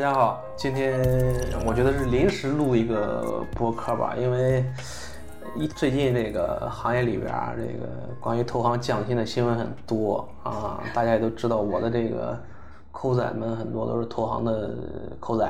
大家好今天我觉得是临时录一个播客吧，因为一最近这个行业里边儿，这个关于投行降薪的新闻很多啊，大家也都知道，我的这个扣仔们很多都是投行的扣仔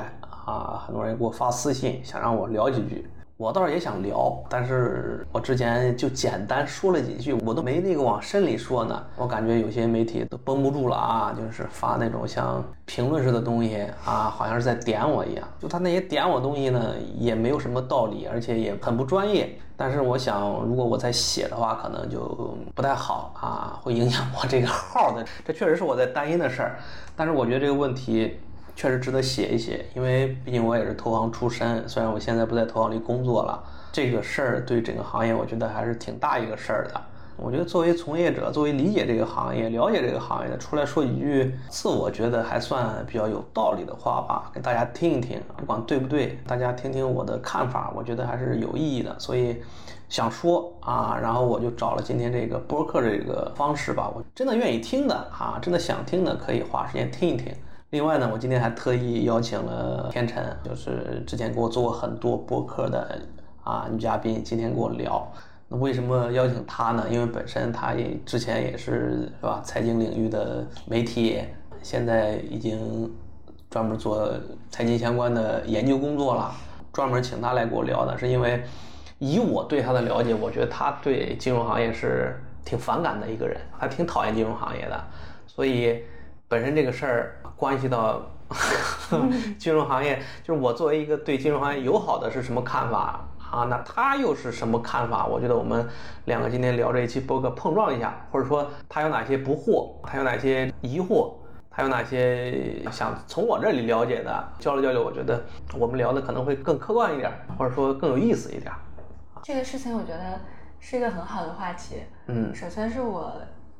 啊，很多人给我发私信想让我聊几句。我倒是也想聊，但是我之前就简单说了几句，我都没那个往深里说呢。我感觉有些媒体都绷不住了啊，就是发那种像评论式的东西啊，好像是在点我一样。就他那些点我东西呢，也没有什么道理，而且也很不专业。但是我想，如果我在写的话，可能就不太好啊，会影响我这个号的。这确实是我在担心的事儿。但是我觉得这个问题。确实值得写一写，因为毕竟我也是投行出身，虽然我现在不在投行里工作了，这个事儿对整个行业，我觉得还是挺大一个事儿的。我觉得作为从业者，作为理解这个行业、了解这个行业的，出来说几句自我觉得还算比较有道理的话吧，给大家听一听，不管对不对，大家听听我的看法，我觉得还是有意义的，所以想说啊，然后我就找了今天这个播客这个方式吧，我真的愿意听的啊，真的想听的，可以花时间听一听。另外呢，我今天还特意邀请了天辰，就是之前给我做过很多播客的啊女嘉宾，今天跟我聊。那为什么邀请她呢？因为本身她也之前也是是吧，财经领域的媒体，现在已经专门做财经相关的研究工作了。专门请她来给我聊的，是因为以我对她的了解，我觉得她对金融行业是挺反感的一个人，还挺讨厌金融行业的，所以。本身这个事儿关系到 金融行业，就是我作为一个对金融行业友好的是什么看法啊？那他又是什么看法？我觉得我们两个今天聊这一期播客碰撞一下，或者说他有哪些不惑，他有哪些疑惑，他有哪些想从我这里了解的，交流交流。我觉得我们聊的可能会更客观一点，或者说更有意思一点。这个事情我觉得是一个很好的话题。嗯，首先是我。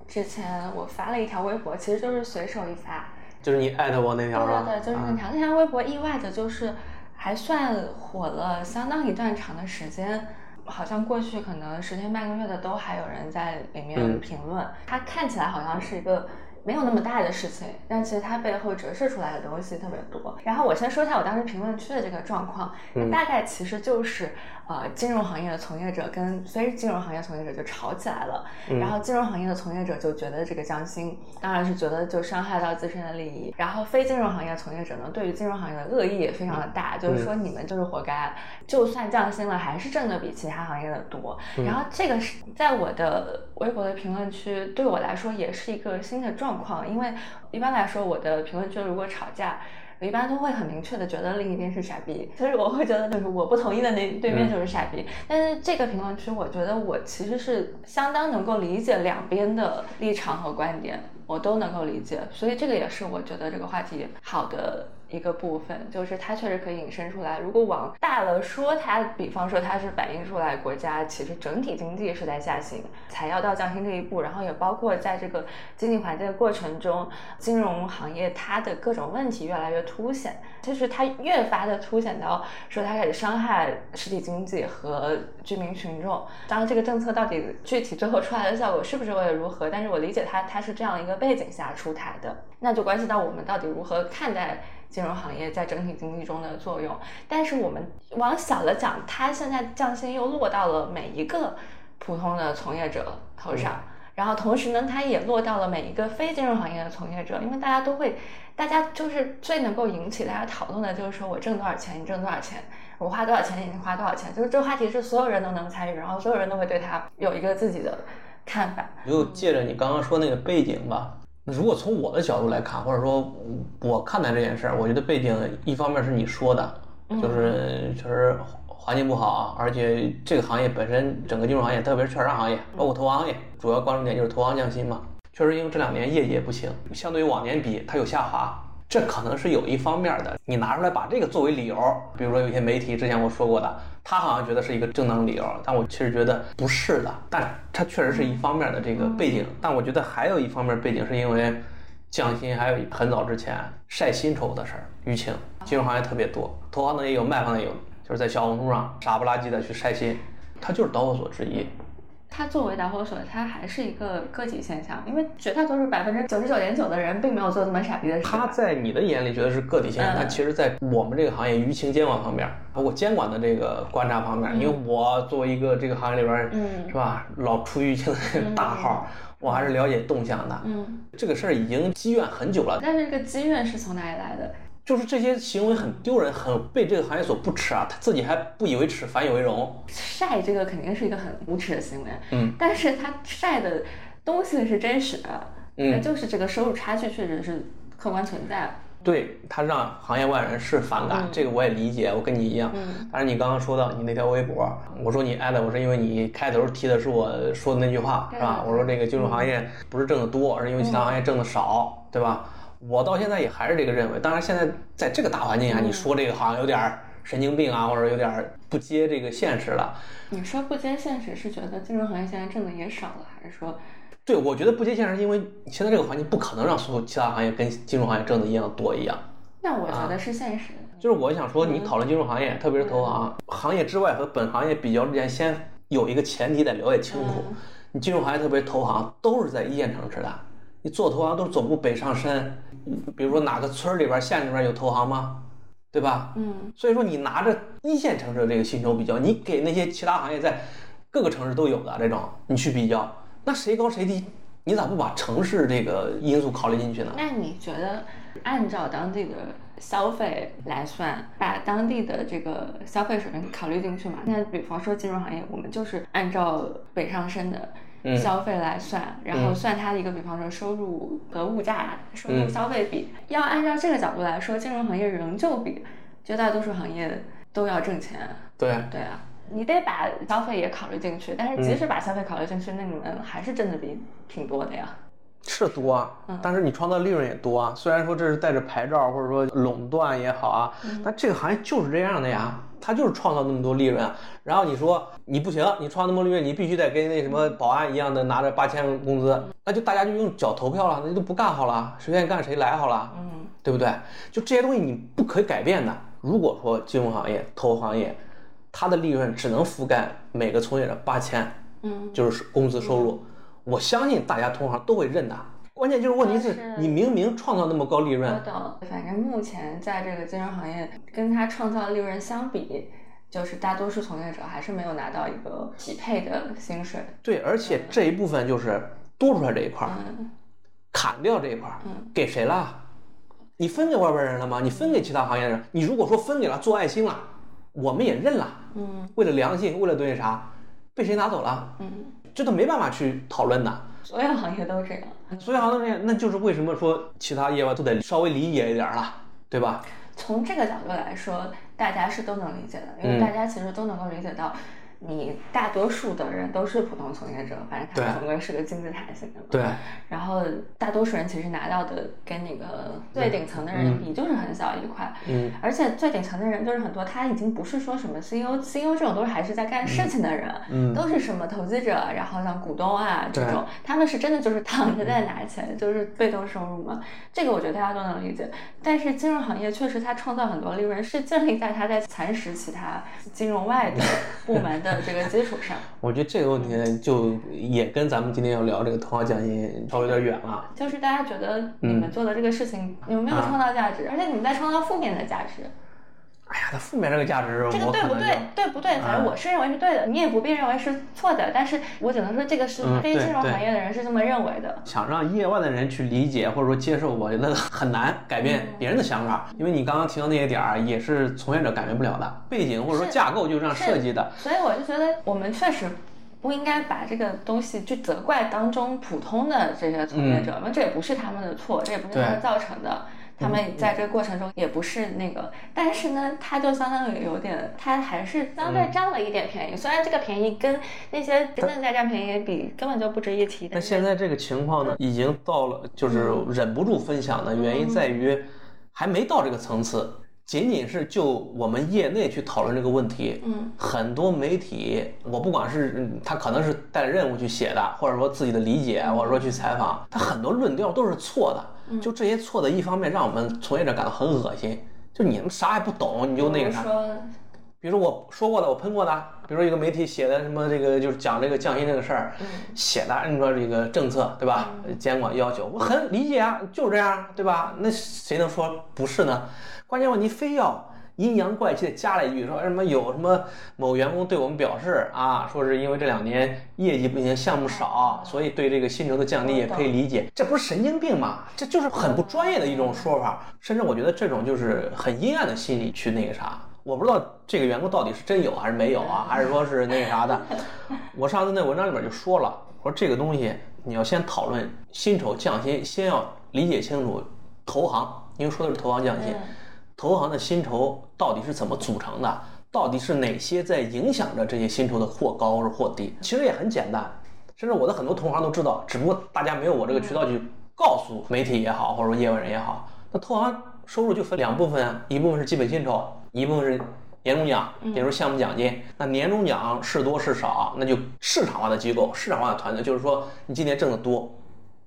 之前我发了一条微博，其实就是随手一发，就是你艾特我那条对对对，就是那条。那条微博意外的就是还算火了相当一段长的时间，好像过去可能十天半个月的都还有人在里面评论。它看起来好像是一个。没有那么大的事情，但其实它背后折射出来的东西特别多。然后我先说一下我当时评论区的这个状况，大概其实就是，呃，金融行业的从业者跟非金融行业从业者就吵起来了。然后金融行业的从业者就觉得这个降薪，当然是觉得就伤害到自身的利益。然后非金融行业从业者呢，对于金融行业的恶意也非常的大，就是说你们就是活该，就算降薪了，还是挣的比其他行业的多。然后这个是在我的微博的评论区，对我来说也是一个新的状。状况，因为一般来说，我的评论区如果吵架，我一般都会很明确的觉得另一边是傻逼，所以我会觉得就是我不同意的那对面就是傻逼。但是这个评论区，我觉得我其实是相当能够理解两边的立场和观点，我都能够理解，所以这个也是我觉得这个话题好的。一个部分就是它确实可以引申出来。如果往大了说，它比方说它是反映出来国家其实整体经济是在下行，才要到降薪这一步。然后也包括在这个经济环境的过程中，金融行业它的各种问题越来越凸显，就是它越发的凸显到说它开始伤害实体经济和居民群众。当然，这个政策到底具体最后出来的效果是不是为了如何？但是我理解它，它是这样一个背景下出台的，那就关系到我们到底如何看待。金融行业在整体经济中的作用，但是我们往小了讲，它现在降薪又落到了每一个普通的从业者头上，然后同时呢，它也落到了每一个非金融行业的从业者，因为大家都会，大家就是最能够引起大家讨论的，就是说我挣多少钱，你挣多少钱，我花多少钱，你花多少钱，就是这个话题是所有人都能参与，然后所有人都会对他有一个自己的看法。就借着你刚刚说那个背景吧。如果从我的角度来看，或者说我看待这件事儿，我觉得背景一方面是你说的，就是确实环境不好，而且这个行业本身整个金融行业，特别是券商行业，包括投行行业，主要关注点就是投行降薪嘛。确实因为这两年业绩也不行，相对于往年比，它有下滑。这可能是有一方面的，你拿出来把这个作为理由，比如说有些媒体之前我说过的，他好像觉得是一个正当理由，但我其实觉得不是的，但它确实是一方面的这个背景，但我觉得还有一方面背景是因为降薪，还有很早之前晒薪酬的事儿，舆情，金融行业特别多，投行的也有，卖方的也有，就是在小红书上傻不拉几的去晒薪，它就是导火索之一。它作为导火索，它还是一个个体现象，因为绝大多数百分之九十九点九的人并没有做这么傻逼的事。他在你的眼里觉得是个体现象，嗯他其实在我们这个行业舆情监管方面，包括监管的这个观察方面，因为我作为一个这个行业里边，嗯是吧，老出舆情的这个大号，我还是了解动向的。嗯，这个事儿已经积怨很久了，但是这个积怨是从哪里来的？就是这些行为很丢人，很被这个行业所不耻啊，他自己还不以为耻，反以为荣。晒这个肯定是一个很无耻的行为，嗯，但是他晒的东西是真实的，嗯那就是这个收入差距确实是客观存在。对他让行业外人是反感，这个我也理解，我跟你一样。嗯但是你刚刚说到你那条微博，我说你艾特我是因为你开头提的是我说的那句话，是吧？我说这个金融行业不是挣得多，而是因为其他行业挣得少，对吧？我到现在也还是这个认为。当然，现在在这个大环境下，你说这个好像有点儿神经病啊，或者有点儿不接这个现实了。你说不接现实，是觉得金融行业现在挣的也少了，还是说对，我觉得不接现实，因为现在这个环境不可能让所有其他行业跟金融行业挣的一样多一样。那我觉得是现实的。就是我想说，你讨论金融行业，特别是投行行业之外和本行业比较之前，先有一个前提得了解清楚。你金融行业，特别是投行，都是在一线城市的。你做投行都是总部北上深，比如说哪个村儿里边、县里边有投行吗？对吧？嗯，所以说你拿着一线城市的这个薪酬比较，你给那些其他行业在各个城市都有的这种，你去比较，那谁高谁低？你咋不把城市这个因素考虑进去呢？那你觉得按照当地的消费来算，把当地的这个消费水平考虑进去嘛？那比方说金融行业，我们就是按照北上深的嗯消费来算，然后算它的一个比方说收入和物价、收入消费比。要按照这个角度来说，金融行业仍旧比绝大多数行业都要挣钱。对，对啊，你得把消费也考虑进去。但是即使把消费考虑进去，那你们还是挣的比挺多的呀。是多啊，但是你创造利润也多啊。虽然说这是带着牌照或者说垄断也好啊，但这个行业就是这样的呀，它就是创造那么多利润啊。然后你说你不行，你创造那么多利润，你必须得跟那什么保安一样的拿着八千工资，那就大家就用脚投票了，那就不干好了，谁愿意干谁来好了，嗯，对不对？就这些东西你不可以改变的。如果说金融行业、投行业，它的利润只能覆盖每个从业者八千，嗯，就是工资收入，我相信大家同行都会认的。关键就是问题是你明明创造那么高利我润，懂。反正目前在这个金融行业跟他创造利润相比，就是大多数从业者还是没有拿到一个匹配的薪水。对，而且这一部分就是多出来这一块儿，嗯砍掉这一块儿嗯，给谁了？你分给外边人了吗？你分给其他行业的人？你如果说分给了做爱心了，我们也认了。嗯为了良心，为了对啥，被谁拿走了？嗯，这都没办法去讨论的。所有行业都这样。所有行业那，那就是为什么说其他业外都得稍微理解一点儿了，对吧？从这个角度来说，大家是都能理解的，因为嗯大家其实都能够理解到，你大多数的人都是普通从业者，反正对它总归是个金字塔型的嘛。对。然后大多数人其实拿到的跟那个最顶层的人比，就是很小一块。嗯，而且最顶层的人就是很多，他已经不是说什么 CEO，CEO 这种都是还是在干事情的人，嗯都是什么投资者，然后像股东啊这种，他们是真的就是躺着在拿钱，就是被动收入嘛。这个我觉得大家都能理解。但是金融行业确实它创造很多利润，是建立在它在蚕食其他金融外的部门的这个基础上。我觉得这个问题就也跟咱们今天要聊这个投行奖金稍微有点远了。就是大家觉得你们做的这个事情，你们没有创造价值，而且你们在创造负面的价值。哎呀，它负面这个价值，这个对不对？对不对？反正啊我是认为是对的，你也不必认为是错的。但是我只能说，这个是非金融行业的人是这么认为的。想让业外的人去理解或者说接受，我觉得很难改变别人的想法，因为你刚刚提到那些点儿，也是从业者改变不了的，背景或者说架构就是这样设计的。所以我就觉得，我们确实不应该把这个东西去责怪当中普通的这些从业者，因为这也不是他们的错，这也不是他们造成的。他们在这个过程中也不是那个，但是呢，他就相当于有点，他还是相嗯。对占了一点便宜。虽然这个便宜跟那些真正在占便宜比根本就不值一提，那现在这个情况呢，已经到了就是忍不住分享的原因在于，还没到这个层次，仅仅是就我们业内去讨论这个问题。嗯，很多媒体，我不管是嗯他可能是带着任务去写的，或者说自己的理解，或者说去采访，他很多论调都是错的。就这些错的，一方面让我们从业者感到很恶心，就你们啥也不懂，你就那个啥比如。说比如说我说过的，我喷过的，比如说一个媒体写的什么这个就是讲这个降薪这个事儿，写的按照这个政策对吧？监管要求，我很理解啊，就是这样对吧？那谁能说不是呢？关键问题非要。阴阳怪气的加了一句，说什么有什么某员工对我们表示啊，说是因为这两年业绩不行，项目少，所以对这个薪酬的降低也可以理解。这不是神经病吗？这就是很不专业的一种说法，甚至我觉得这种就是很阴暗的心理去那个啥。我不知道这个员工到底是真有还是没有啊，还是说是那个啥的。我上次那文章里边就说了，我说这个东西你要先讨论薪酬降薪，先要理解清楚投行，因为说的是投行降薪。投行的薪酬到底是怎么组成的？到底是哪些在影响着这些薪酬的或高或低？其实也很简单，甚至我的很多同行都知道，只不过大家没有我这个渠道去告诉媒体也好，或者说业外人也好。那投行收入就分两部分，一部分是基本薪酬，一部分是年终奖，也就是项目奖金。那年终奖是多是少，那就市场化的机构、市场化的团队，就是说你今年挣得多，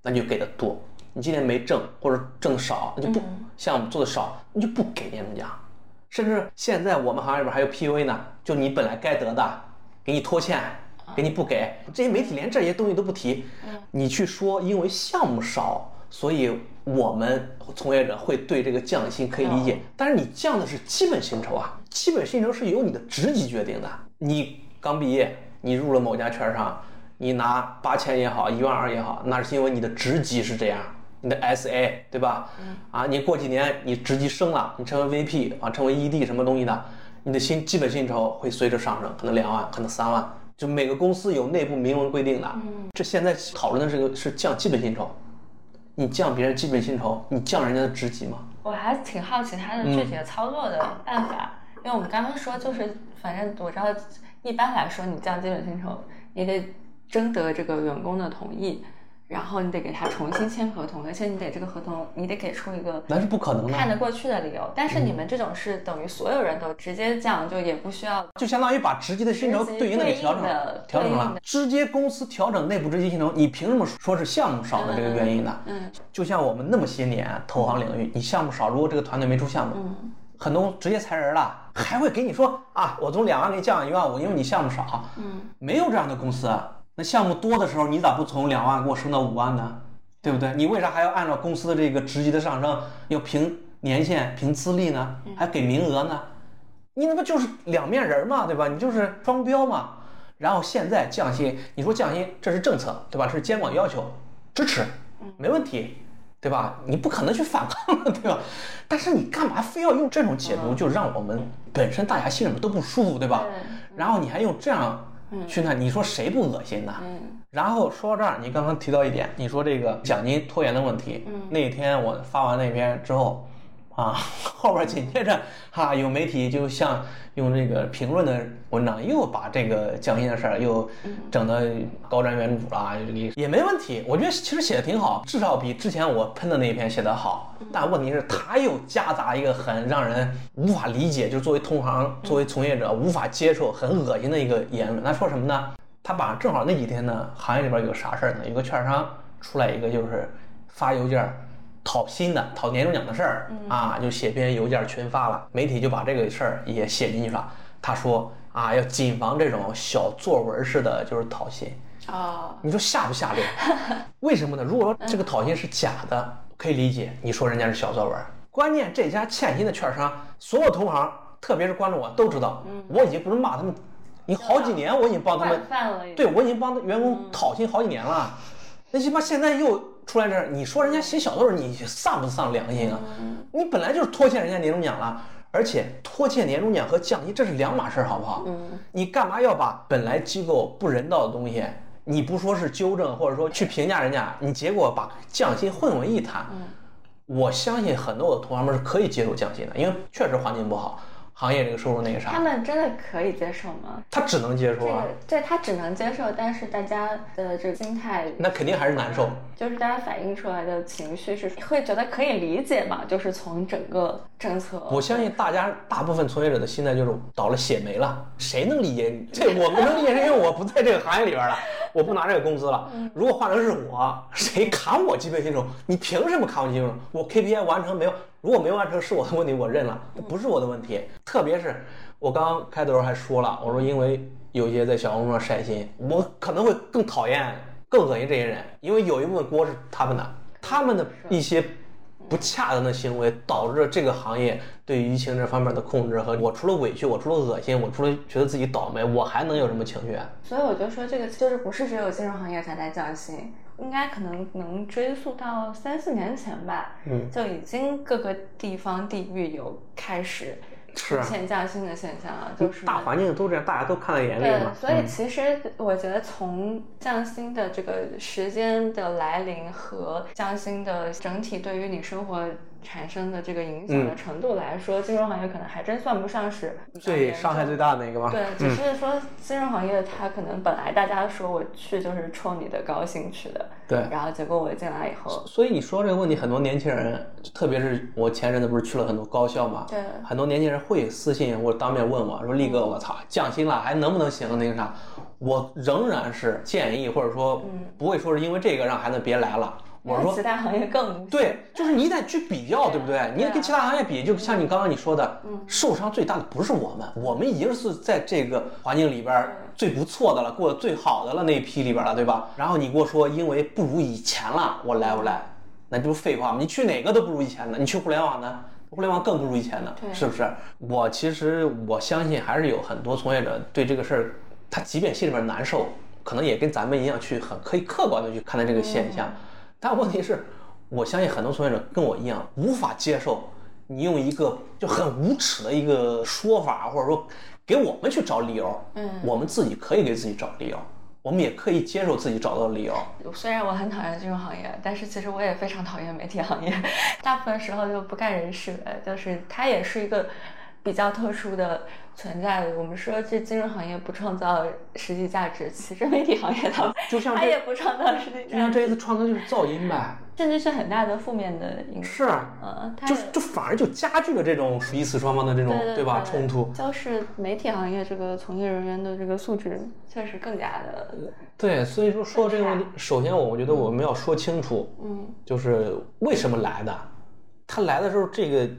那就给的多。你今年没挣或者挣的少，那就不项目做的少，你就不给年终奖。甚至现在我们行业里边还有 PUA 呢，就你本来该得的，给你拖欠，给你不给。这些媒体连这些东西都不提，你去说因为项目少，所以我们从业者会对这个降薪可以理解。但是你降的是基本薪酬啊，基本薪酬是由你的职级决定的。你刚毕业，你入了某家券商，你拿八千也好，一万二也好，那是因为你的职级是这样。你的 SA 对吧？啊，你过几年你职级升了，你成为 VP 啊，成为 ED 什么东西的，你的薪基本薪酬会随着上升，可能两万，可能三万，就每个公司有内部明文规定的。这现在讨论的是个是降基本薪酬，你降别人基本薪酬，你降人家的职级吗？我还挺好奇他的具体的操作的办法，因为我们刚刚说就是，反正我知道一般来说你降基本薪酬，你得征得这个员工的同意。然后你得给他重新签合同，而且你得这个合同，你得给出一个那是不可能的看得过去的理由。但是你们这种是等于所有人都直接降，就也不需要，就相当于把直接的薪酬对应的给调整调整了，直接公司调整内部直接薪酬，你凭什么说是项目少的这个原因呢？嗯，就像我们那么些年投行领域，你项目少，如果这个团队没出项目，很多直接裁人了，还会给你说啊，我从两万给你降一万五，因为你项目少。嗯，没有这样的公司。那项目多的时候，你咋不从两万给我升到五万呢？对不对？你为啥还要按照公司的这个职级的上升，要凭年限、凭资历呢？还给名额呢？你那不就是两面人嘛，对吧？你就是双标嘛。然后现在降薪，你说降薪，这是政策，对吧？是监管要求，支持，没问题，对吧？你不可能去反抗了，对吧？但是你干嘛非要用这种解读，就让我们本身大家心里面都不舒服，对吧？然后你还用这样。去那，你说谁不恶心呢？嗯，然后说到这儿，你刚刚提到一点，你说这个奖金拖延的问题。嗯，那天我发完那篇之后，啊，后边紧接着哈，有媒体就像用这个评论的文章，又把这个降薪的事儿又整的高瞻远瞩了，也也没问题。我觉得其实写的挺好，至少比之前我喷的那一篇写的好。但问题是，他又夹杂一个很让人无法理解，就是作为同行、作为从业者无法接受、很恶心的一个言论。他说什么呢？他把正好那几天呢，行业里边有个啥事儿呢？有个券商出来一个，就是发邮件讨薪的、讨年终奖的事儿啊，就写篇邮件群发了。媒体就把这个事儿也写进去了。他说啊，要谨防这种小作文式的就是讨薪啊。你说下不下流？为什么呢？如果说这个讨薪是假的。可以理解，你说人家是小作文。关键这家欠薪的券商，所有同行，特别是关注我都知道，我已经不是骂他们，你好几年我已经帮他们，对我已经帮员工讨薪好几年了。那鸡巴现在又出来这，你说人家写小作文，你丧不丧良心啊？你本来就是拖欠人家年终奖了，而且拖欠年终奖和降薪这是两码事，好不好？你干嘛要把本来机构不人道的东西？你不说是纠正，或者说去评价人家，你结果把降薪混为一谈，我相信很多我的同行们是可以接受降薪的，因为确实环境不好。行业这个收入那个啥，他们真的可以接受吗？他只能接受啊，对他只能接受，但是大家的这个心态，那肯定还是难受。就是大家反映出来的情绪是会觉得可以理解嘛？就是从整个政策，我相信大家大部分从业者的心态就是倒了血霉了，谁能理解你？这我不能理解，因为我不在这个行业里边了。我不拿这个工资了。如果换成是我，谁砍我基本薪酬？你凭什么砍我基本薪酬？我 KPI 完成没有？如果没完成是我的问题，我认了，不是我的问题。特别是我刚刚开头还说了，我说因为有些在小红书上晒心，我可能会更讨厌、更恶心这些人，因为有一部分锅是他们的，他们的一些。不恰当的行为导致这个行业对疫情这方面的控制和我除了委屈，我除了恶心，我除了觉得自己倒霉，我还能有什么情绪？所以我就说这个就是不是只有金融行业才在降薪，应该可能能追溯到三四年前吧，嗯，就已经各个地方地域有开始。出现降薪的现象啊，就是大环境都这样，大家都看在眼里嘛。对，所以其实我觉得从降薪的这个时间的来临和降薪的整体对于你生活。产生的这个影响的程度来说，金融行业可能还真算不上是最伤害最大的那个吧。对，只是说金融行业它可能本来大家说我去就是冲你的高薪去的，对。然后结果我进来以后，所以你说这个问题，很多年轻人，特别是我前阵子不是去了很多高校嘛，对。很多年轻人会私信或者当面问我说：“力哥，我操，降薪了还能不能行？那个啥？”我仍然是建议或者说不会说是因为这个让孩子别来了。我说其他行业更对，就是你得去比较，对不对？你跟其他行业比，就像你刚刚你说的，受伤最大的不是我们，我们已经是在这个环境里边最不错的了，过得最好的了那一批里边了，对吧？然后你跟我说，因为不如以前了，我来不来？那这不废话吗？你去哪个都不如以前的，你去互联网呢？互联网更不如以前的，是不是？我其实我相信还是有很多从业者对这个事儿，他即便心里边难受，可能也跟咱们一样去很可以客观的去看待这个现象。但问题是，我相信很多从业者跟我一样无法接受你用一个就很无耻的一个说法，或者说给我们去找理由。嗯，我们自己可以给自己找理由，我们也可以接受自己找到理由。虽然我很讨厌金融行业，但是其实我也非常讨厌媒体行业。大部分时候就不干人事的，就是它也是一个比较特殊的。存在的，我们说这金融行业不创造实际价值，其实媒体行业它 就像它也不创造实际价值。就像这一次创造就是噪音呗，甚至是很大的负面的影响。是啊，嗯，就就反而就加剧了这种彼此双方的这种对吧冲突。就是媒体行业这个从业人员的这个素质确实更加的。对，所以说说到这个问题，首先我我觉得我们要说清楚，嗯，就是为什么来的，他来的时候这个。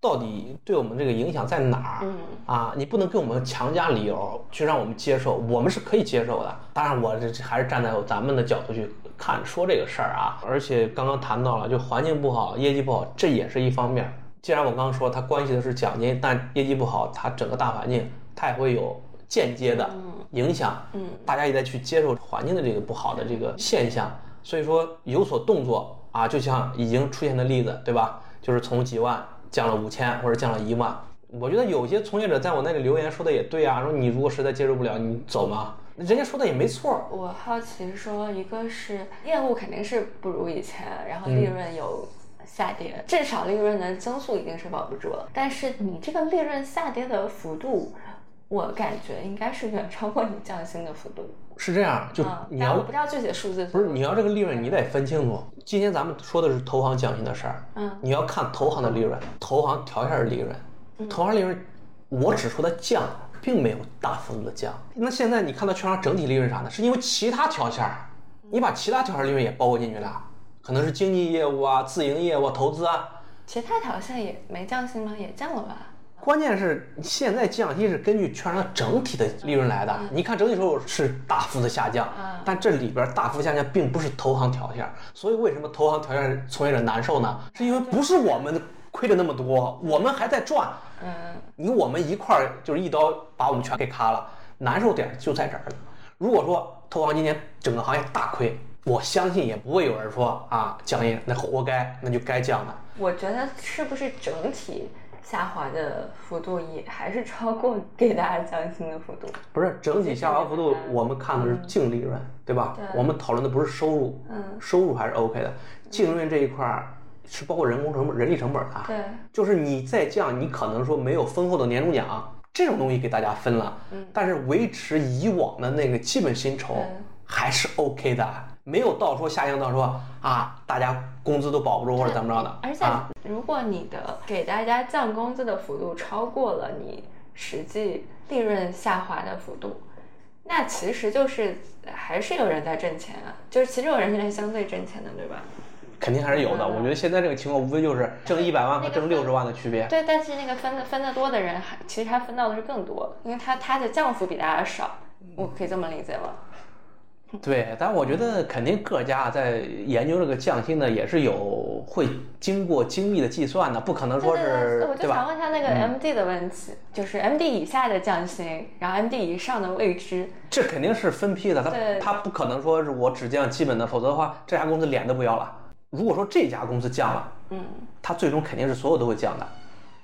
到底对我们这个影响在哪儿？啊，你不能给我们强加理由去让我们接受，我们是可以接受的。当然，我这还是站在咱们的角度去看说这个事儿啊。而且刚刚谈到了，就环境不好，业绩不好，这也是一方面。既然我刚刚说它关系的是奖金，但业绩不好，它整个大环境它也会有间接的影响。嗯，大家也在去接受环境的这个不好的这个现象，所以说有所动作啊，就像已经出现的例子，对吧？就是从几万。降了五千或者降了一万，我觉得有些从业者在我那里留言说的也对啊，说你如果实在接受不了，你走嘛，人家说的也没错。我好奇说，一个是业务肯定是不如以前，然后利润有下跌，至少利润的增速一定是保不住了。但是你这个利润下跌的幅度，我感觉应该是远超过你降薪的幅度。是这样，就你要我不知道具体的数字。不是你要这个利润，你得分清楚。今天咱们说的是投行降薪的事儿，嗯，你要看投行的利润，投行调一下利润，投行利润，我只说它降，并没有大幅度的降。那现在你看到券商整体利润啥呢？是因为其他条线，你把其他条线利润也包括进去了，可能是经纪业务啊、自营业务、投资啊。其他条线也没降薪吗？也降了吧？关键是现在降息是根据券商整体的利润来的，你看整体收入是大幅的下降，但这里边大幅下降并不是投行条件，所以为什么投行条件从业者难受呢？是因为不是我们亏了那么多，我们还在赚，嗯，你我们一块儿就是一刀把我们全给咔了，难受点就在这儿了。如果说投行今年整个行业大亏，我相信也不会有人说啊降业那活该，那就该降的。我觉得是不是整体？下滑的幅度也还是超过给大家降薪的幅度，不是整体下滑幅度，我们看的是净利润，对吧？我们讨论的不是收入，嗯，收入还是 OK 的，净利润这一块儿是包括人工成本、人力成本的，对，就是你再降，你可能说没有丰厚的年终奖这种东西给大家分了，嗯，但是维持以往的那个基本薪酬还是 OK 的。没有到说下降到说啊，大家工资都保不住或者怎么着的。而且，如果你的给大家降工资的幅度超过了你实际利润下滑的幅度，那其实就是还是有人在挣钱啊，就是其实有人现在相对挣钱的，对吧？肯定还是有的。我觉得现在这个情况无非就是挣一百万和挣六十万的区别。对，但是那个分的分的多的人，还其实他分到的是更多，因为他他的降幅比大家少，我可以这么理解吗？对，但我觉得肯定各家在研究这个降薪呢也是有会经过精密的计算的，不可能说是我就想问一下那个 MD 的问题，就是 MD 以下的降薪，然后 MD 以上的未知。这肯定是分批的，他他不可能说是我只降基本的，否则的话这家公司脸都不要了。如果说这家公司降了，嗯，他最终肯定是所有都会降的，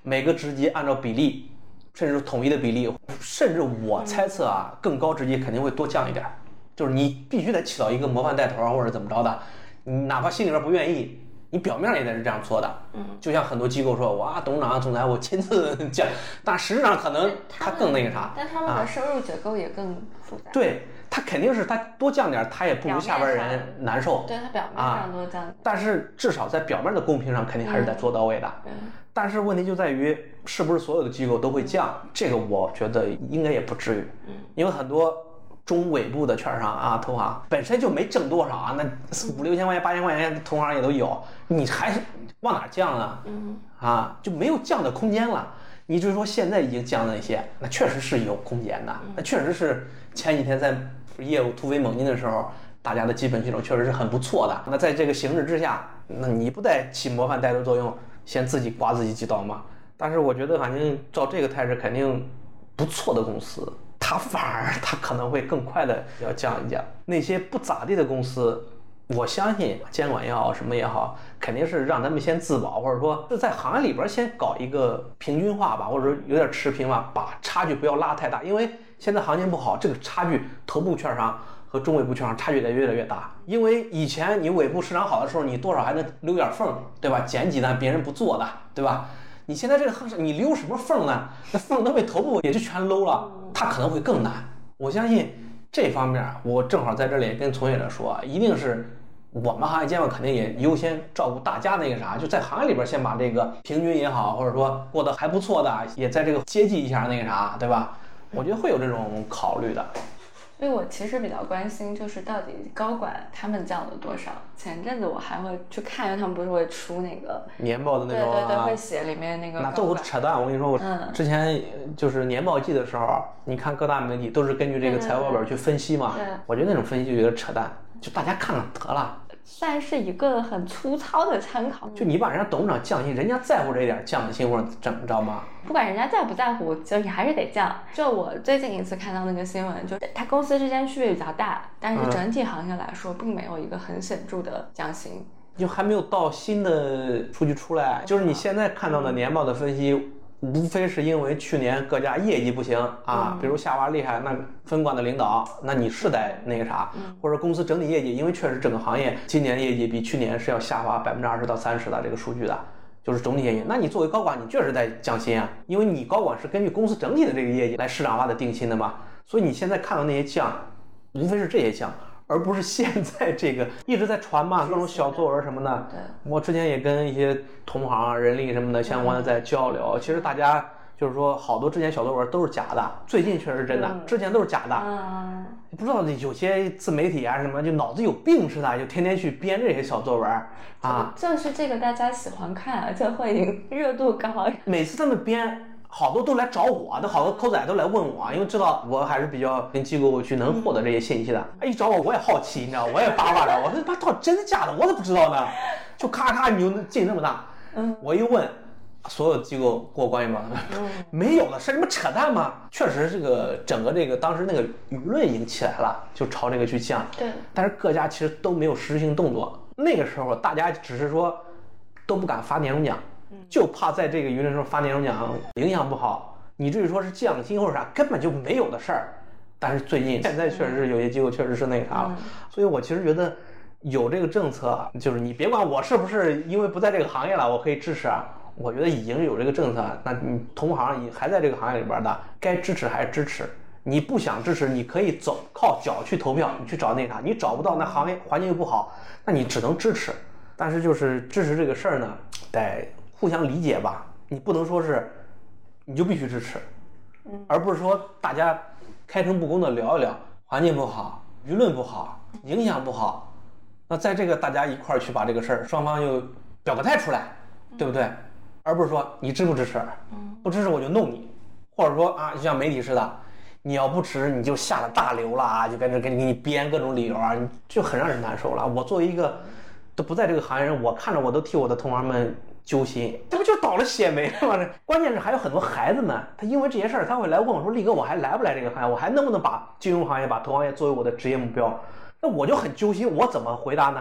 每个职级按照比例，甚至统一的比例，甚至我猜测啊，更高职级肯定会多降一点。就是你必须得起到一个模范带头啊，或者怎么着的，你哪怕心里边不愿意，你表面也得是这样做的。嗯，就像很多机构说，哇，董事长、总裁我亲自 讲，但实质上可能他更那个啥，但他们的收入结构也更复杂。对他肯定是他多降点，他也不如下边人难受。对他表面上多降，但是至少在表面的公平上肯定还是得做到位的。但是问题就在于，是不是所有的机构都会降？这个我觉得应该也不至于。嗯，因为很多。中尾部的券商啊，投行本身就没挣多少啊，那五六千块钱、八千块钱，同行也都有，你还往哪降啊？嗯，啊，就没有降的空间了。你就是说现在已经降了一些，那确实是有空间的，那确实是前几天在业务突飞猛进的时候，大家的基本系统确实是很不错的。那在这个形势之下，那你不得起模范带头作用，先自己刮自己几刀吗？但是我觉得，反正照这个态势，肯定不错的公司。它反而它可能会更快的要降一降，那些不咋地的公司，我相信监管也好什么也好，肯定是让他们先自保，或者说是在行业里边先搞一个平均化吧，或者说有点持平吧，把差距不要拉太大。因为现在行情不好，这个差距头部券商和中尾部券商差距得越来越大。因为以前你尾部市场好的时候，你多少还能留点缝，对吧？捡几单别人不做的，对吧？你现在这个你留什么缝呢？那缝都被头部也就全搂了，它可能会更难。我相信这方面，我正好在这里跟从业者说，一定是我们行业监管肯定也优先照顾大家那个啥，就在行业里边先把这个平均也好，或者说过得还不错的，也在这个接济一下那个啥，对吧？我觉得会有这种考虑的。所以我其实比较关心，就是到底高管他们降了多少？前阵子我还会去看，因为他们不是会出那个年报的那种，对对对，会写里面那个。那都是扯淡！我跟你说，我之前就是年报季的时候，你看各大媒体都是根据这个财务报表去分析嘛。我觉得那种分析就有点扯淡，就大家看看得了。算是一个很粗糙的参考。就你把人家董事长降薪，人家在乎这一点降薪或者怎么着吗？不管人家在不在乎，就你还是得降。就我最近一次看到那个新闻，就他公司之间区别比较大，但是整体行业来说，并没有一个很显著的降薪。就还没有到新的数据出来，就是你现在看到的年报的分析。无非是因为去年各家业绩不行啊，比如下滑厉害，那分管的领导，那你是得那个啥，或者公司整体业绩，因为确实整个行业今年业绩比去年是要下滑百分之二十到三十的这个数据的，就是总体业绩。那你作为高管，你确实在降薪啊，因为你高管是根据公司整体的这个业绩来市场化的定薪的嘛，所以你现在看到那些降，无非是这些降。而不是现在这个一直在传嘛，各种小作文什么的。对，我之前也跟一些同行、人力什么的相关的在交流。其实大家就是说，好多之前小作文都是假的，最近确实真的，之前都是假的。嗯，不知道有些自媒体啊什么，就脑子有病似的，就天天去编这些小作文啊。就是这个大家喜欢看，而且会热度高。每次他们编。好多都来找我，都好多扣仔都来问我，因为知道我还是比较跟机构去能获得这些信息的。哎，一找我我也好奇，你知道，我也八卦着，我说他到底真的假的，我怎么不知道呢？就咔咔你就劲那么大，嗯，我一问，所有机构过关系吗？没有的，事你们扯淡吗？确实，这个整个这个当时那个舆论已经起来了，就朝那个去降。对，但是各家其实都没有实质性动作。那个时候大家只是说都不敢发年终奖。就怕在这个舆论上发年终奖影响不好，你至于说是降薪或者啥，根本就没有的事儿。但是最近现在确实是有些机构确实是那个啥了，所以我其实觉得有这个政策，就是你别管我是不是因为不在这个行业了，我可以支持啊。我觉得已经有这个政策，那你同行还在这个行业里边的，该支持还是支持。你不想支持，你可以走靠脚去投票，你去找那啥，你找不到那行业环境又不好，那你只能支持。但是就是支持这个事儿呢，得。互相理解吧，你不能说是，你就必须支持，而不是说大家开诚布公的聊一聊，环境不好，舆论不好，影响不好，那在这个大家一块儿去把这个事儿双方又表个态出来，对不对？而不是说你支不支持，不支持我就弄你，或者说啊，就像媒体似的，你要不支持你就下了大流了啊，就跟着给你给你编各种理由啊，你就很让人难受了。我作为一个都不在这个行业人，我看着我都替我的同行们揪心，这不就倒了血霉了吗？这关键是还有很多孩子们，他因为这些事儿，他会来问我说：“力哥，我还来不来这个行业？我还能不能把金融行业、把投行业作为我的职业目标？”那我就很揪心，我怎么回答呢？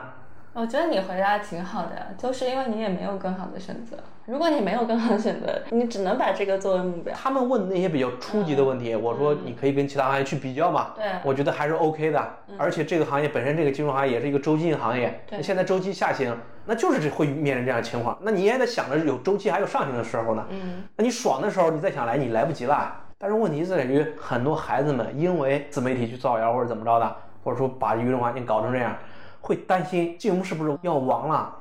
我觉得你回答挺好的呀，就是因为你也没有更好的选择。如果你没有更好的选择，你只能把这个作为目标。他们问那些比较初级的问题，我说你可以跟其他行业去比较嘛。对我觉得还是 OK 的。而且这个行业本身，这个金融行业也是一个周期性行业。对现在周期下行，那就是这会面临这样的情况。那你也得想着有周期还有上行的时候呢。嗯，那你爽的时候，你再想来，你来不及了。但是问题在于，很多孩子们因为自媒体去造谣或者怎么着的，或者说把舆论环境搞成这样，会担心金融是不是要亡了？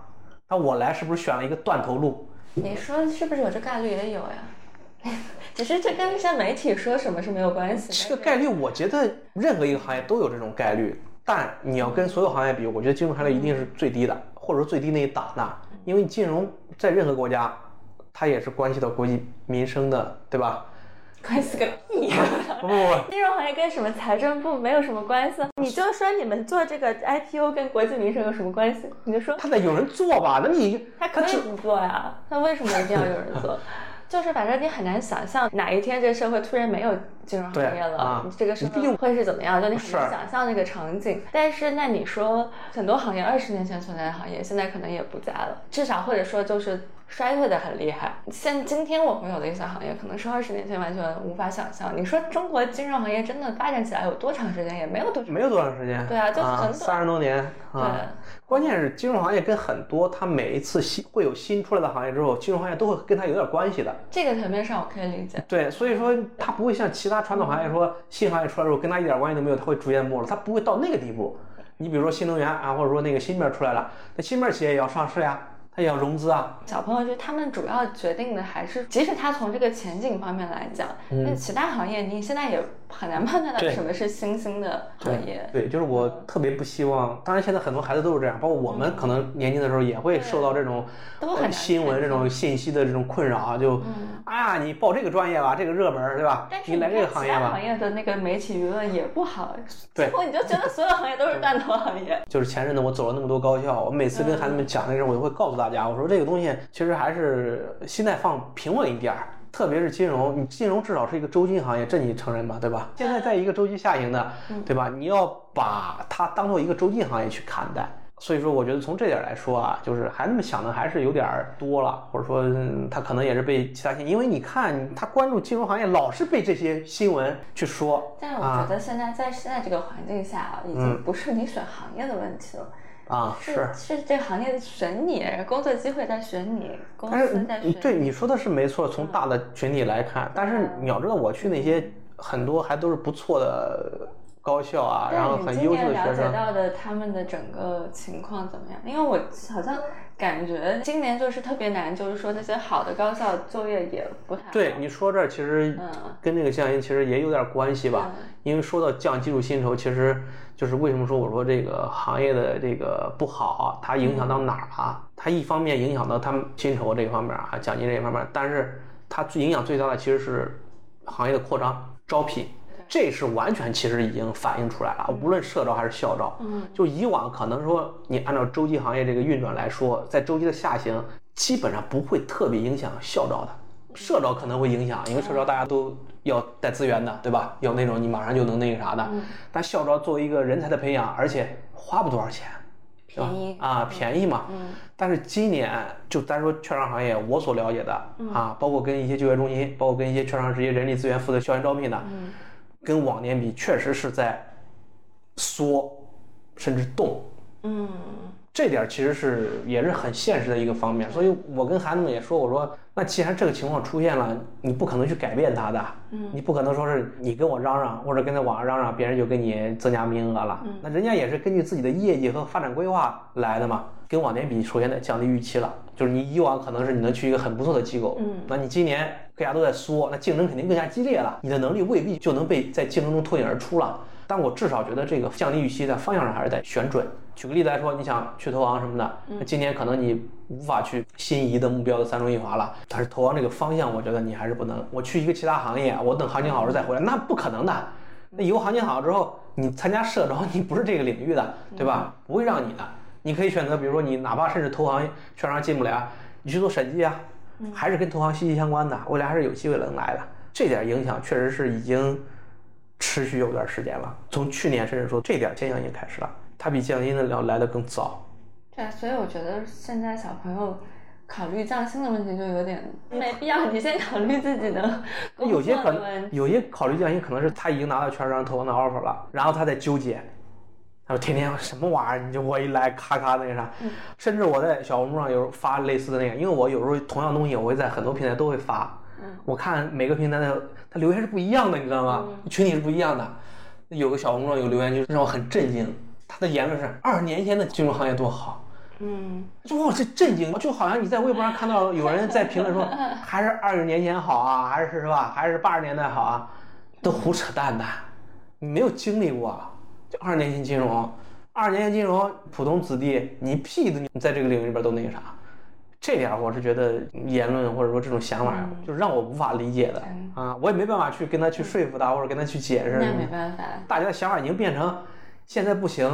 那我来是不是选了一个断头路？你说是不是有这概率也有呀？只是这跟一些媒体说什么是没有关系。这个概率，我觉得任何一个行业都有这种概率，但你要跟所有行业比，我觉得金融行业一定是最低的，或者说最低那一档的，因为金融在任何国家，它也是关系到国计民生的，对吧？关系个屁呀！不 不不，金融行业跟什么财政部没有什么关系，你就说你们做这个 IPO 跟国计民生有什么关系？你就说他得有人做吧？那你他可以不做呀，他为什么一定要有人做？就是反正你很难想象哪一天这社会突然没有金融行业了，啊这个社会会是怎么样？就你很难想象那个场景。但是那你说很多行业二十年前存在的行业，现在可能也不在了，至少或者说就是衰退的很厉害。像今天我朋友的一些行业，可能是二十年前完全无法想象。你说中国金融行业真的发展起来有多长时间？也没有多长。没有多长时间，对啊就很短三十多年啊。对关键是金融行业跟很多它每一次新会有新出来的行业之后，金融行业都会跟它有点关系的。这个层面上我可以理解。对，所以说它不会像其他传统行业说新行业出来之后跟它一点关系都没有，它会逐渐没落，它不会到那个地步。你比如说新能源啊，或者说那个芯片出来了，那芯片企业也要上市呀，它也要融资啊。小朋友就他们主要决定的还是，即使他从这个前景方面来讲，那、其他行业你现在也很难判断到什么是新兴的行业。对，就是我特别不希望，当然现在很多孩子都是这样，包括我们可能年轻的时候也会受到这种呃都很难新闻、这种信息的这种困扰啊，就啊，你报这个专业吧，这个热门对吧但？是你来这个行业吧行，业的那个媒体舆论也不好，对最后你就觉得所有行业都是断头行业。就是前阵子我走了那么多高校，我每次跟孩子们讲那个时候，我就会告诉大家，我说这个东西其实还是心态放平稳一点儿。特别是金融，你金融至少是一个周期行业，这你承认吧，对吧？现在在一个周期下行的，对吧？你要把它当做一个周期行业去看待。所以说，我觉得从这点来说啊，就是孩子们想的还是有点儿多了，或者说嗯他可能也是被其他新，因为你看他关注金融行业，老是被这些新闻去说但是我觉得现在在现在这个环境下啊，已经不是你选行业的问题了，啊，是是。是这个行业选你，工作机会在选你，公司在选你对你。说的是没错，从大的群体来看，但是你要知道，我去那些很多还都是不错的高校啊，然后很优秀的学生。到的他们的整个情况怎么样？因为我好像感觉今年就是特别难，就是说那些好的高校就业也不太好。对你说这儿，其实嗯跟那个降薪其实也有点关系吧。因为说到降基础薪酬，其实就是为什么说我说这个行业的这个不好，它影响到哪儿啊？它一方面影响到他们薪酬这一方面啊，奖金这一方面，但是它最影响最大的其实是行业的扩张、招聘。这是完全其实已经反映出来了，无论社招还是校招，嗯，就以往可能说你按照周期行业这个运转来说，在周期的下行，基本上不会特别影响校招的，社招可能会影响，因为社招大家都要带资源的，对吧？要那种你马上就能那个啥的，但校招作为一个人才的培养，而且花不多少钱，是吧？便宜？啊，便宜嘛。嗯。但是今年就单说券商行业，我所了解的啊，包括跟一些就业中心，包括跟一些券商职业人力资源负责校园招聘的，嗯跟往年比，确实是在缩，甚至动。嗯。这点其实是也是很现实的一个方面，所以我跟孩子们也说，我说那既然这个情况出现了，你不可能去改变它的，嗯。你不可能说是你跟我嚷嚷，或者跟在网上嚷嚷，别人就给你增加名额了，那人家也是根据自己的业绩和发展规划来的嘛，跟往年比，首先得降低预期了，就是你以往可能是你能去一个很不错的机构，嗯。那你今年大家都在缩，那竞争肯定更加激烈了，你的能力未必就能被在竞争中脱颖而出了。但我至少觉得这个降低预期在方向上还是在选准。举个例子来说，你想去投行什么的，那今年可能你无法去心仪的目标的三中一华了，但是投行这个方向，我觉得你还是不能。我去一个其他行业，我等行情好了再回来，那不可能的。那以后行情好了之后，你参加社招，你不是这个领域的，对吧？不会让你的。你可以选择，比如说你哪怕甚至投行券商进不了，你去做审计啊，还是跟投行息息相关的，未来还是有机会能来的。这点影响确实是已经持续有段时间了，从去年甚至说这点现象已经开始了。它比降薪的要来的更早。对，所以我觉得现在小朋友考虑降薪的问题就有点没必要。你先考虑自己的有些可能有些考虑降薪，可能是他已经拿到券商投行的 offer 了，然后他在纠结。他说天天什么玩意儿？你就我一来咔咔那个啥。甚至我在小红书上有时候发类似的那个，因为我有时候同样东西我会在很多平台都会发。我看每个平台的它留言是不一样的，你知道吗？群体是不一样的。有个小红书上有留言就让我很震惊。他的言论是二十年前的金融行业多好，嗯，就我这震惊，就好像你在微博上看到 有人在评论说还是二十年前好啊，还是是吧，还是八十年代好啊，都胡扯淡的，你没有经历过，就二十年级金融，二十年级金融，普通子弟你屁的，你在这个领域里边都那个啥，这点我是觉得言论或者说这种想法，就是让我无法理解的啊，我也没办法去跟他去说服他或者跟他去解释，那没办法，大家的想法已经变成。现在不行，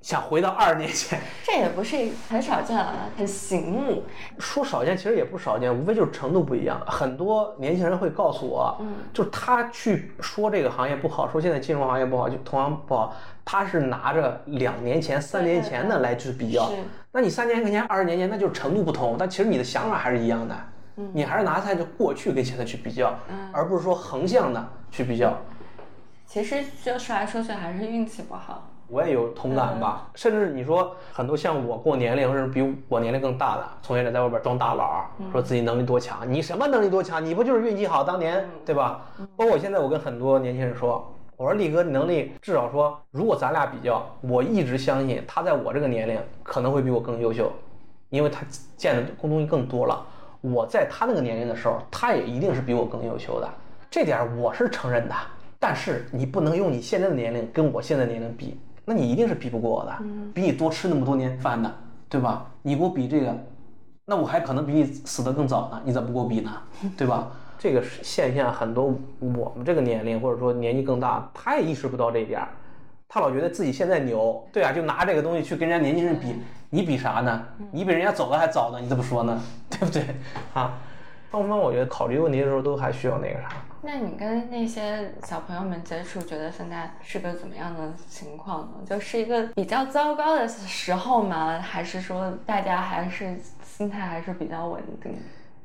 想回到二十年前，这也不是很少见啊，很醒目。说少见，其实也不少见，无非就是程度不一样。很多年轻人会告诉我，嗯，就是他去说这个行业不好，说现在金融行业不好，就同行不好，他是拿着两年前、三年前的来去比较。那你三年前、二十年前，那就是程度不同，但其实你的想法还是一样的。嗯，你还是拿它就过去跟现在去比较，而不是说横向的去比较。其实就说来说去，还是运气不好。我也有同感吧，甚至你说很多像我过年龄，甚至比我年龄更大的从业者在外边装大佬，说自己能力多强，你什么能力多强？你不就是运气好，当年对吧？包括现在，我跟很多年轻人说，我说力哥你能力至少说，如果咱俩比较，我一直相信他在我这个年龄可能会比我更优秀，因为他见的东西更多了。我在他那个年龄的时候，他也一定是比我更优秀的，这点我是承认的。但是你不能用你现在的年龄跟我现在年龄比。那你一定是比不过我的，比你多吃那么多年饭的，对吧？你给我比这个，那我还可能比你死得更早呢，你咋不给我比呢？对吧？这个现象很多，我们这个年龄或者说年纪更大，他也意识不到这一点，他老觉得自己现在牛，对啊，就拿这个东西去跟人家年轻人比，你比啥呢？你比人家走的还早呢，你怎么说呢？对不对？啊，双方我觉得考虑问题的时候都还需要那个啥。那你跟那些小朋友们接触，觉得现在是个怎么样的情况呢？就是一个比较糟糕的时候吗？还是说大家还是心态还是比较稳定？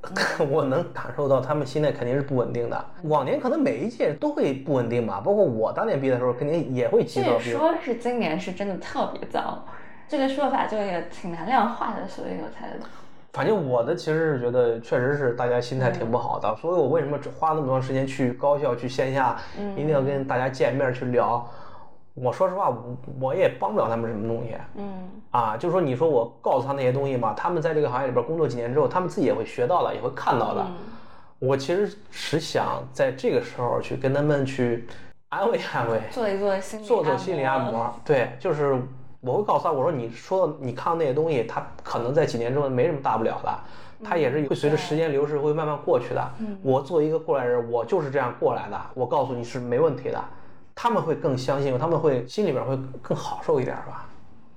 我能感受到他们心态肯定是不稳定的。往年可能每一届都会不稳定吧，包括我当年毕业的时候，肯定也会急躁。据说是今年是真的特别糟，这个说法就也挺难量化的，所以我才。反正我的其实是觉得，确实是大家心态挺不好的，所以我为什么只花那么长时间去高校去线下，一定要跟大家见面去聊。我说实话，我我也帮不了他们什么东西。嗯，啊，就是说，你说我告诉他那些东西嘛，他们在这个行业里边工作几年之后，他们自己也会学到了，也会看到的。我其实是想在这个时候去跟他们去安慰安慰，做一做心理做做心理按摩。对，就是。我会告诉他，我说你说你看到那些东西，它可能在几年之后没什么大不了的，它也是会随着时间流逝会慢慢过去的。我作为一个过来人，我就是这样过来的。我告诉你是没问题的，他们会更相信，他们会心里边会更好受一点吧。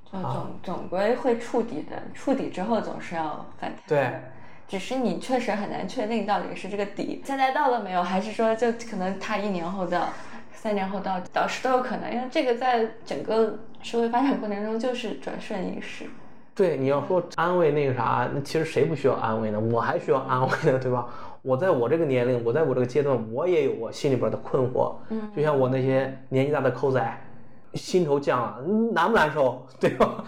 就总总归会触底的，触底之后总是要反弹。对，只是你确实很难确定到底是这个底现在到了没有，还是说就可能他一年后到。三年后到导师都有可能，因为这个在整个社会发展过程中就是转瞬即逝。对，你要说安慰那个啥，那其实谁不需要安慰呢？我还需要安慰呢，对吧？我在我这个年龄，我在我这个阶段，我也有我心里边的困惑。嗯，就像我那些年纪大的抠仔，心头降了，难不难受？对吧？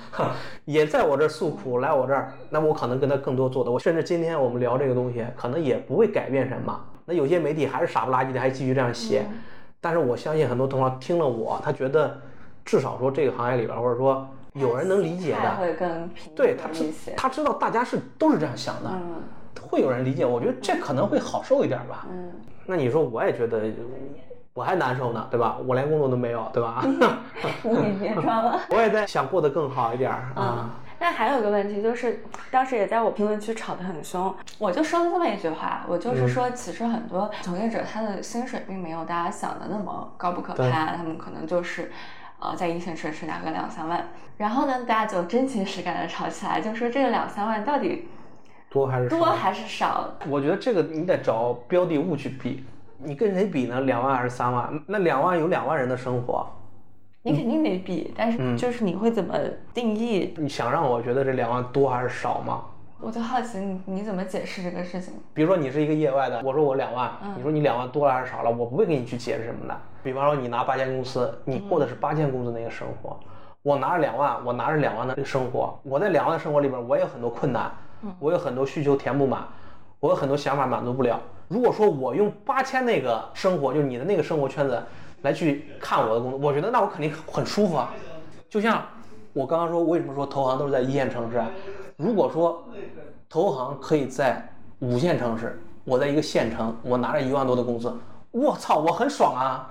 也在我这儿诉苦，来我这儿，那我可能跟他更多做的，我甚至今天我们聊这个东西，可能也不会改变什么。那有些媒体还是傻不拉几的，还继续这样写。但是我相信很多同行听了我，他觉得至少说这个行业里边，或者说有人能理解的，会更对他知他知道大家是都是这样想的，会有人理解。我觉得这可能会好受一点吧。嗯，那你说我也觉得我还难受呢，对吧？我连工作都没有，对吧？你别装了。我也在想过得更好一点儿啊。那还有一个问题就是，当时也在我评论区吵得很凶，我就说了这么一句话，我就是说，其实很多从业者他的薪水并没有大家想的那么高不可攀，他们可能就是，呃，在一线城市拿个两三万，然后呢，大家就真情实感的吵起来，就说这个两三万到底多还是多还是少？我觉得这个你得找标的物去比，你跟谁比呢？两万还是三万？那两万有两万人的生活。你肯定得比，但是就是你会怎么定义？你想让我觉得这两万多还是少吗？我就好奇你你怎么解释这个事情？比如说你是一个业外的，我说我两万，你说你两万多了还是少了？我不会给你去解释什么的。比方说你拿八千工资，你过的是八千工资那个生活，我拿着两万，我拿着两万的生活，我在两万的生活里边，我也有很多困难，我有很多需求填不满，我有很多想法满足不了。如果说我用八千那个生活，就是你的那个生活圈子。来去看我的工作，我觉得那我肯定很舒服啊。就像我刚刚说，为什么说投行都是在一线城市啊？如果说投行可以在五线城市，我在一个县城，我拿着一万多的工资，我操，我很爽啊，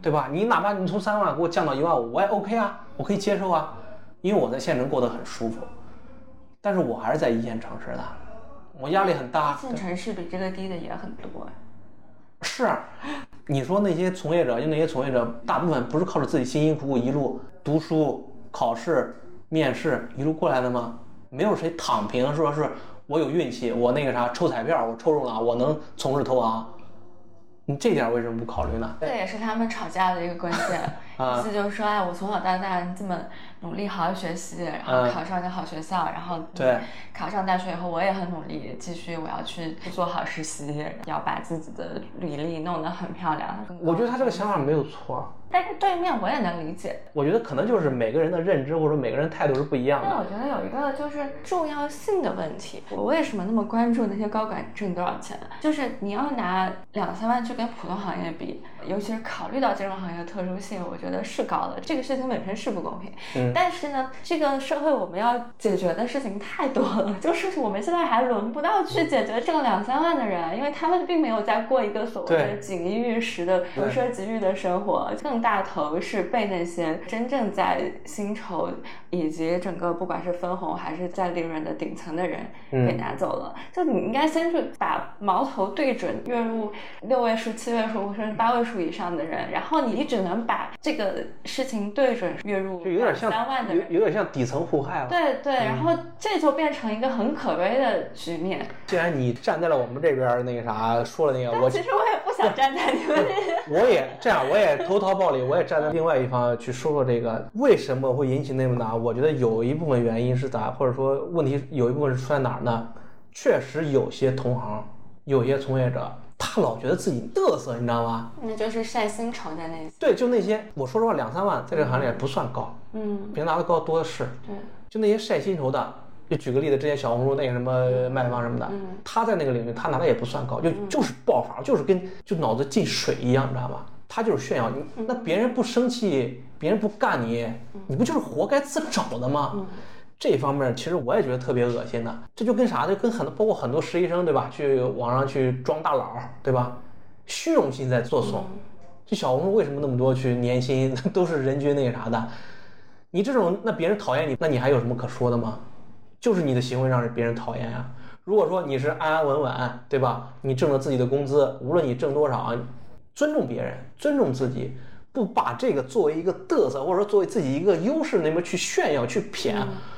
对吧？你哪怕你从三万给我降到一万五，我也 OK 啊，我可以接受啊，因为我在县城过得很舒服。但是我还是在一线城市的，我压力很大。一线城市比这个低的也很多。是，你说那些从业者，就那些从业者，大部分不是靠着自己辛辛苦苦一路读书、考试、面试一路过来的吗？没有谁躺平，说是我有运气，我那个啥抽彩票，我抽中了，我能从事投行。你这点为什么不考虑呢？这也是他们吵架的一个关键。意思就是说，哎，我从小到大这么努力，好好学习，然后考上一个好学校，然后对考上大学以后，我也很努力，继续我要去做好实习，要把自己的履历弄得很漂亮。我觉得他这个想法没有错。但是对面我也能理解，我觉得可能就是每个人的认知或者每个人态度是不一样的。但我觉得有一个就是重要性的问题，我为什么那么关注那些高管挣多少钱？就是你要拿两三万去跟普通行业比，尤其是考虑到金融行业的特殊性，我觉得是高的。这个事情本身是不公平。嗯。但是呢，这个社会我们要解决的事情太多了，就是我们现在还轮不到去解决挣两三万的人，因为他们并没有在过一个所谓的锦衣玉食的不奢极欲的生活，更。大头是被那些真正在薪酬以及整个不管是分红还是在利润的顶层的人给拿走了。就你应该先去把矛头对准月入六位数、七位数甚至八位数以上的人，然后你只能把这个事情对准月入就有点像三万的人，有点像底层互害了。对对，然后这就变成一个很可悲的局面。既然你站在了我们这边，那个啥说了那个，我其实我也不想站在你们这边。我也这样，我也投桃报李，我也站在另外一方去说说这个为什么会引起那么大？我觉得有一部分原因是咋，或者说问题有一部分是出在哪儿呢？确实有些同行，有些从业者，他老觉得自己嘚瑟，你知道吗？那就是晒薪酬的那些。对，就那些，我说实话，两三万在这个行业不算高，嗯，别人拿的高多的是。对，就那些晒薪酬的。就举个例子，之前小红书那个什么卖方什么的，他在那个领域他拿的也不算高，就就是爆发，就是跟就脑子进水一样，你知道吧？他就是炫耀你，那别人不生气，别人不干你，你不就是活该自找的吗？这方面其实我也觉得特别恶心的，这就跟啥？就跟很多包括很多实习生对吧？去网上去装大佬对吧？虚荣心在作祟。就小红书为什么那么多去年薪 都是人均那个啥的？你这种那别人讨厌你，那你还有什么可说的吗？就是你的行为让别人讨厌呀。如果说你是安安稳稳，对吧？你挣了自己的工资，无论你挣多少，尊重别人，尊重自己，不把这个作为一个嘚瑟，或者说作为自己一个优势那么去炫耀、去谝，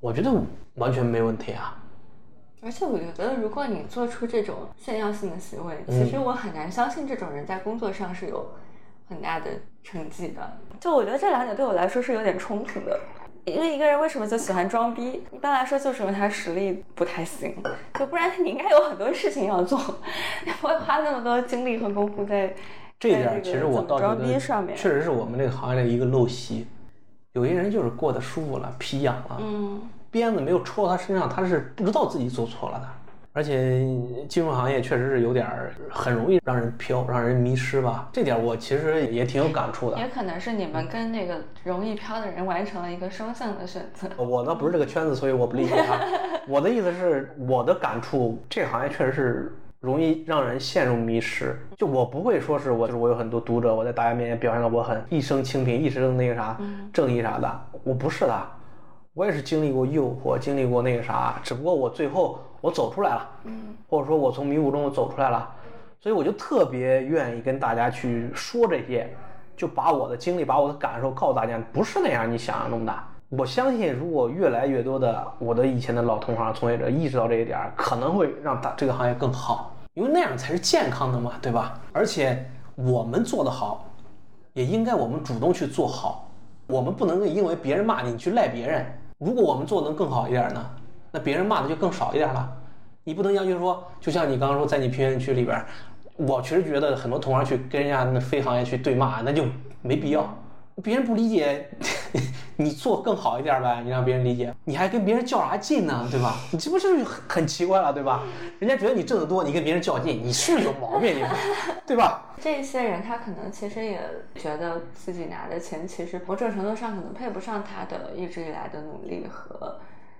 我觉得完全没问题啊。而且我觉得，如果你做出这种炫耀性的行为，其实我很难相信这种人在工作上是有很大的成绩的。就我觉得这两点对我来说是有点冲突的。因为一个人为什么就喜欢装逼？一般来说就是因为他实力不太行，就不然你应该有很多事情要做，不会花那么多精力和功夫在这一点。其实我倒觉得确实是我们这个行业的一个陋习。有些人就是过得舒服了，皮痒了，嗯，鞭子没有抽到他身上，他是不知道自己做错了的。而且金融行业确实是有点儿很容易让人飘，让人迷失吧。这点我其实也挺有感触的。也可能是你们跟那个容易飘的人完成了一个双向的选择。我呢不是这个圈子，所以我不理解他。我的意思是，我的感触，这个行业确实是容易让人陷入迷失。就我不会说是我，就是我有很多读者，我在大家面前表现的我很一生清贫，一生那个啥正义啥的，我不是的。我也是经历过诱惑，经历过那个啥，只不过我最后我走出来了，嗯，或者说我从迷雾中我走出来了，所以我就特别愿意跟大家去说这些，就把我的经历，把我的感受告诉大家，不是那样你想象中的。我相信，如果越来越多的我的以前的老同行从业者意识到这一点，可能会让大这个行业更好，因为那样才是健康的嘛，对吧？而且我们做得好，也应该我们主动去做好，我们不能因为别人骂你去赖别人。如果我们做能更好一点呢，那别人骂的就更少一点了。你不能要求说，就像你刚刚说，在你评论区里边，我确实觉得很多同行去跟人家那非行业去对骂，那就没必要。别人不理解，你做更好一点呗，你让别人理解，你还跟别人较啥劲呢，对吧？你这不是很很奇怪了，对吧？人家觉得你挣得多，你跟别人较劲，你是不是有毛病？你，对吧？这些人他可能其实也觉得自己拿的钱，其实某种程度上可能配不上他的一直以来的努力和。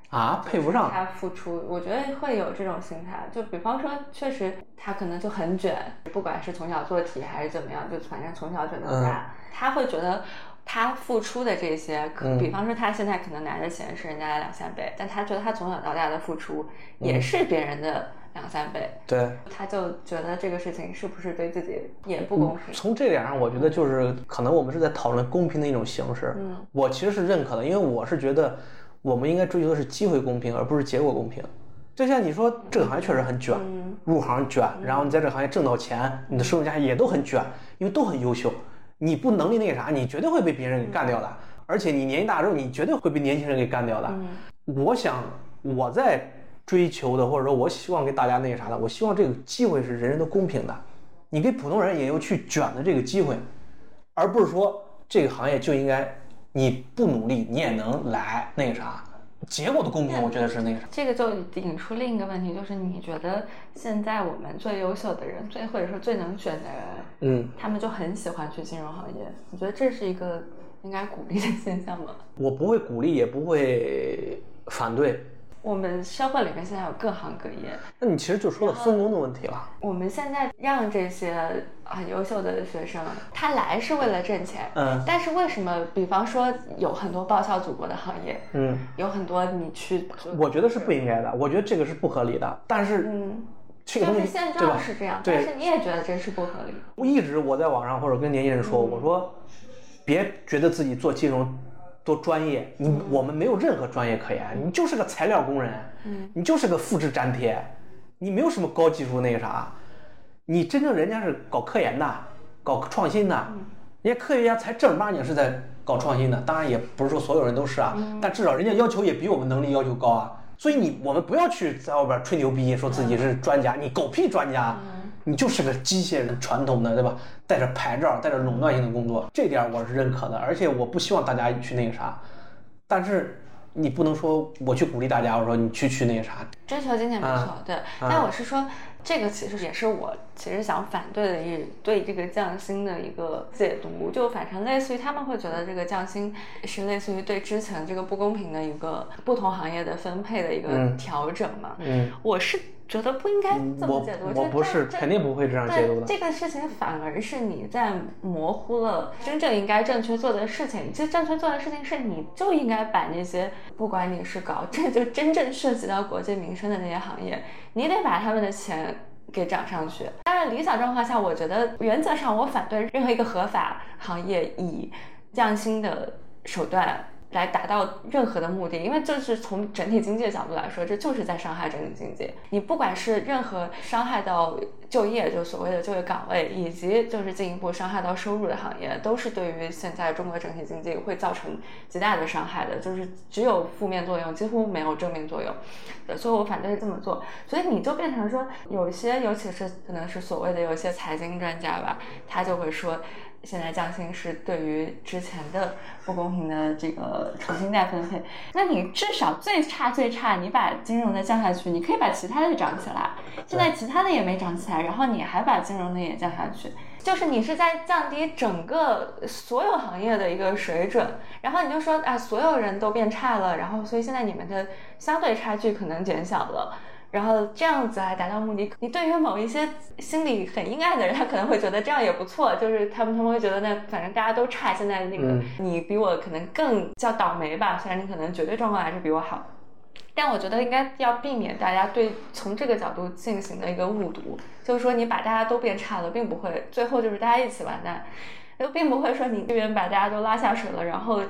啊，配不上他付出，我觉得会有这种心态。就比方说，确实他可能就很卷，不管是从小做题还是怎么样，就反正从小卷到大。他会觉得他付出的这些，可比方说他现在可能拿的钱是人家的两三倍，但他觉得他从小到大的付出也是别人的两三倍。对，他就觉得这个事情是不是对自己也不公平？从这点上，我觉得就是可能我们是在讨论公平的一种形式。嗯，我其实是认可的，因为我是觉得。我们应该追求的是机会公平，而不是结果公平。就像你说，这个行业确实很卷，入行卷，然后你在这个行业挣到钱，你的收入加也都很卷，因为都很优秀。你不能力那个啥，你绝对会被别人给干掉的。而且你年纪大之后，你绝对会被年轻人给干掉的。我想我在追求的，或者说我希望给大家那个啥的，我希望这个机会是人人都公平的。你给普通人也有去卷的这个机会，而不是说这个行业就应该。你不努力，你也能来那个啥，结果的公平，我觉得是那个啥。这个就引出另一个问题，就是你觉得现在我们最优秀的人，最或者说最能选的人，嗯，他们就很喜欢去金融行业。你觉得这是一个应该鼓励的现象吗？我不会鼓励，也不会反对。我们社会里面现在有各行各业，那你其实就说了分工的问题了。我们现在让这些很优秀的学生，他来是为了挣钱，嗯，但是为什么？比方说有很多报效祖国的行业，嗯，有很多你去，我觉得是不应该的，我觉得这个是不合理的。但是，嗯，这个东西现状是这样，但是你也觉得这是不合理。我一直我在网上或者跟年轻人说，我说，别觉得自己做金融。多专业，你我们没有任何专业可言，你就是个材料工人，嗯，你就是个复制粘贴，你没有什么高技术那个啥，你真正人家是搞科研的，搞创新的，人家科学家才正儿八经是在搞创新的，当然也不是说所有人都是啊，但至少人家要求也比我们能力要求高啊，所以你我们不要去在外边吹牛逼，说自己是专家，你狗屁专家。你就是个机械人，传统的对吧？带着牌照，带着垄断性的工作，这点我是认可的。而且我不希望大家去那个啥，但是你不能说我去鼓励大家，我说你去去那个啥，追求金钱没错，对。但我是说，这个其实也是我其实想反对的一对这个降薪的一个解读，就反正类似于他们会觉得这个降薪是类似于对之前这个不公平的一个不同行业的分配的一个调整嘛。嗯，我是。觉得不应该这么解读，我不是肯定不会这样解读的。这个事情反而是你在模糊了真正应该正确做的事情。其实正确做的事情是，你就应该把那些不管你是搞这就真正涉及到国计民生的那些行业，你得把他们的钱给涨上去。当然，理想状况下，我觉得原则上我反对任何一个合法行业以降薪的手段。来达到任何的目的，因为这是从整体经济的角度来说，这就是在伤害整体经济。你不管是任何伤害到就业，就所谓的就业岗位，以及就是进一步伤害到收入的行业，都是对于现在中国整体经济会造成极大的伤害的。就是只有负面作用，几乎没有正面作用。所以我反对这么做。所以你就变成说，有些尤其是可能是所谓的有一些财经专家吧，他就会说。现在降薪是对于之前的不公平的这个重新再分配。那你至少最差最差，你把金融的降下去，你可以把其他的涨起来。现在其他的也没涨起来，然后你还把金融的也降下去，就是你是在降低整个所有行业的一个水准。然后你就说啊，所有人都变差了，然后所以现在你们的相对差距可能减小了。然后这样子来达到目的，你对于某一些心里很阴暗的人，他可能会觉得这样也不错，就是他们他们会觉得那反正大家都差，现在那个你比我可能更叫倒霉吧，虽然你可能绝对状况还是比我好，但我觉得应该要避免大家对从这个角度进行的一个误读，就是说你把大家都变差了，并不会最后就是大家一起完蛋，又并不会说你这边把大家都拉下水了，然后。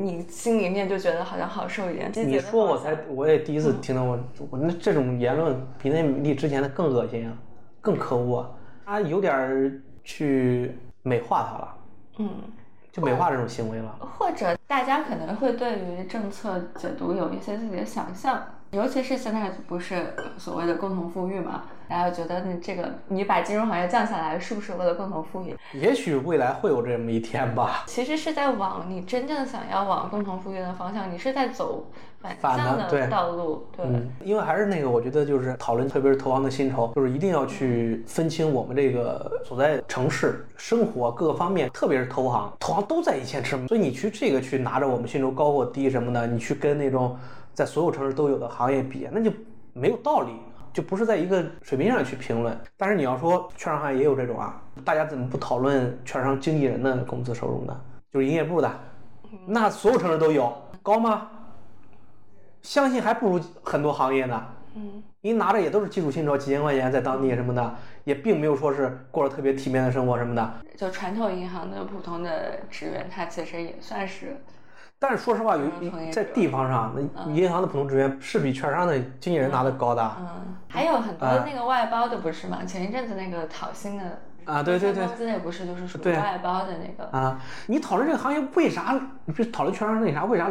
你心里面就觉得好像好受一点。你说我才，我也第一次听到我我那这种言论比那比之前的更恶心啊，更可恶啊！他有点去美化他了，嗯，就美化这种行为了。或者大家可能会对于政策解读有一些自己的想象，尤其是现在不是所谓的共同富裕嘛。大家觉得你这个你把金融行业降下来，是不是为了共同富裕？也许未来会有这么一天吧。其实是在往你真正想要往共同富裕的方向，你是在走反向的道路。对，因为还是那个，我觉得就是讨论，特别是投行的薪酬，就是一定要去分清我们这个所在城市生活各个方面，特别是投行，投行都在一线之所以你去这个去拿着我们薪酬高或低什么的，你去跟那种在所有城市都有的行业比，那就没有道理。就不是在一个水平上去评论，但是你要说券商行业也有这种啊，大家怎么不讨论券商经纪人的工资收入呢？就是营业部的，那所有城市都有高吗？相信还不如很多行业呢。嗯，您拿着也都是基础薪酬几千块钱，在当地什么的，也并没有说是过着特别体面的生活什么的。就传统银行的普通的职员，他其实也算是。但是说实话，有在地方上，那银行的普通职员是比券商的经纪人拿的高的。嗯，还有很多那个外包的不是吗？前一阵子那个讨薪的啊，对对对，工资也不是就是属于外包的那个啊。你讨论这个行业为啥？你别讨论券商那啥，为啥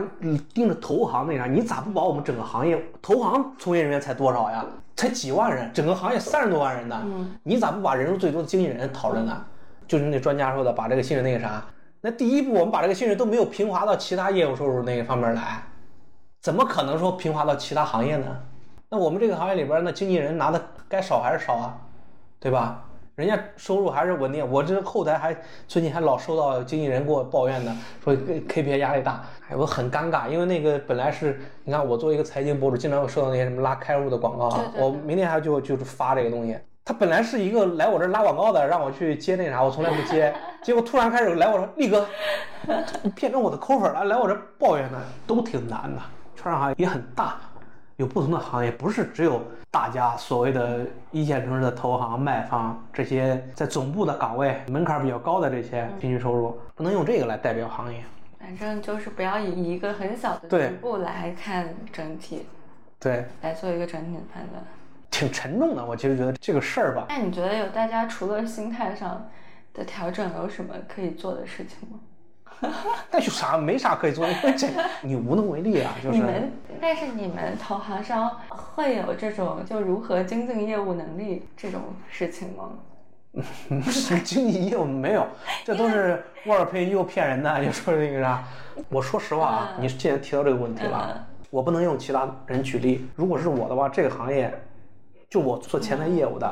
盯着投行那啥？你咋不把我们整个行业投行从业人员才多少呀？才几万人，整个行业三十多万人呢。嗯，你咋不把人数最多的经纪人讨论呢？就是那专家说的，把这个新人那个啥。那第一步，我们把这个薪水都没有平滑到其他业务收入那一方面来，怎么可能说平滑到其他行业呢？那我们这个行业里边，那经纪人拿的该少还是少啊，对吧？人家收入还是稳定。我这后台还最近还老收到经纪人给我抱怨的，说 KPI 压力大，哎，我很尴尬，因为那个本来是，你看我作为一个财经博主，经常会收到那些什么拉开户的广告啊，我明天还就就是发这个东西。他本来是一个来我这拉广告的，让我去接那啥，我从来不接。结果突然开始来我说，力哥，变成我的扣粉了，来我这抱怨呢，都挺难的。券商行业也很大，有不同的行业，不是只有大家所谓的一线城市的投行、卖方这些在总部的岗位门槛比较高的这些平均收入，不能用这个来代表行业。反正就是不要以一个很小的局部来看整体，对，来做一个整体的判断。挺沉重的，我其实觉得这个事儿吧。那你觉得有大家除了心态上的调整，有什么可以做的事情吗？那就啥没啥可以做，因为这你无能为力啊。就是你们，但是你们投行商会有这种就如何精进业务能力这种事情吗？经济业务没有，这都是沃尔佩又骗人的，又说那个啥。我说实话啊，你既然提到这个问题了，我不能用其他人举例。如果是我的话，这个行业。就我做前台业务的，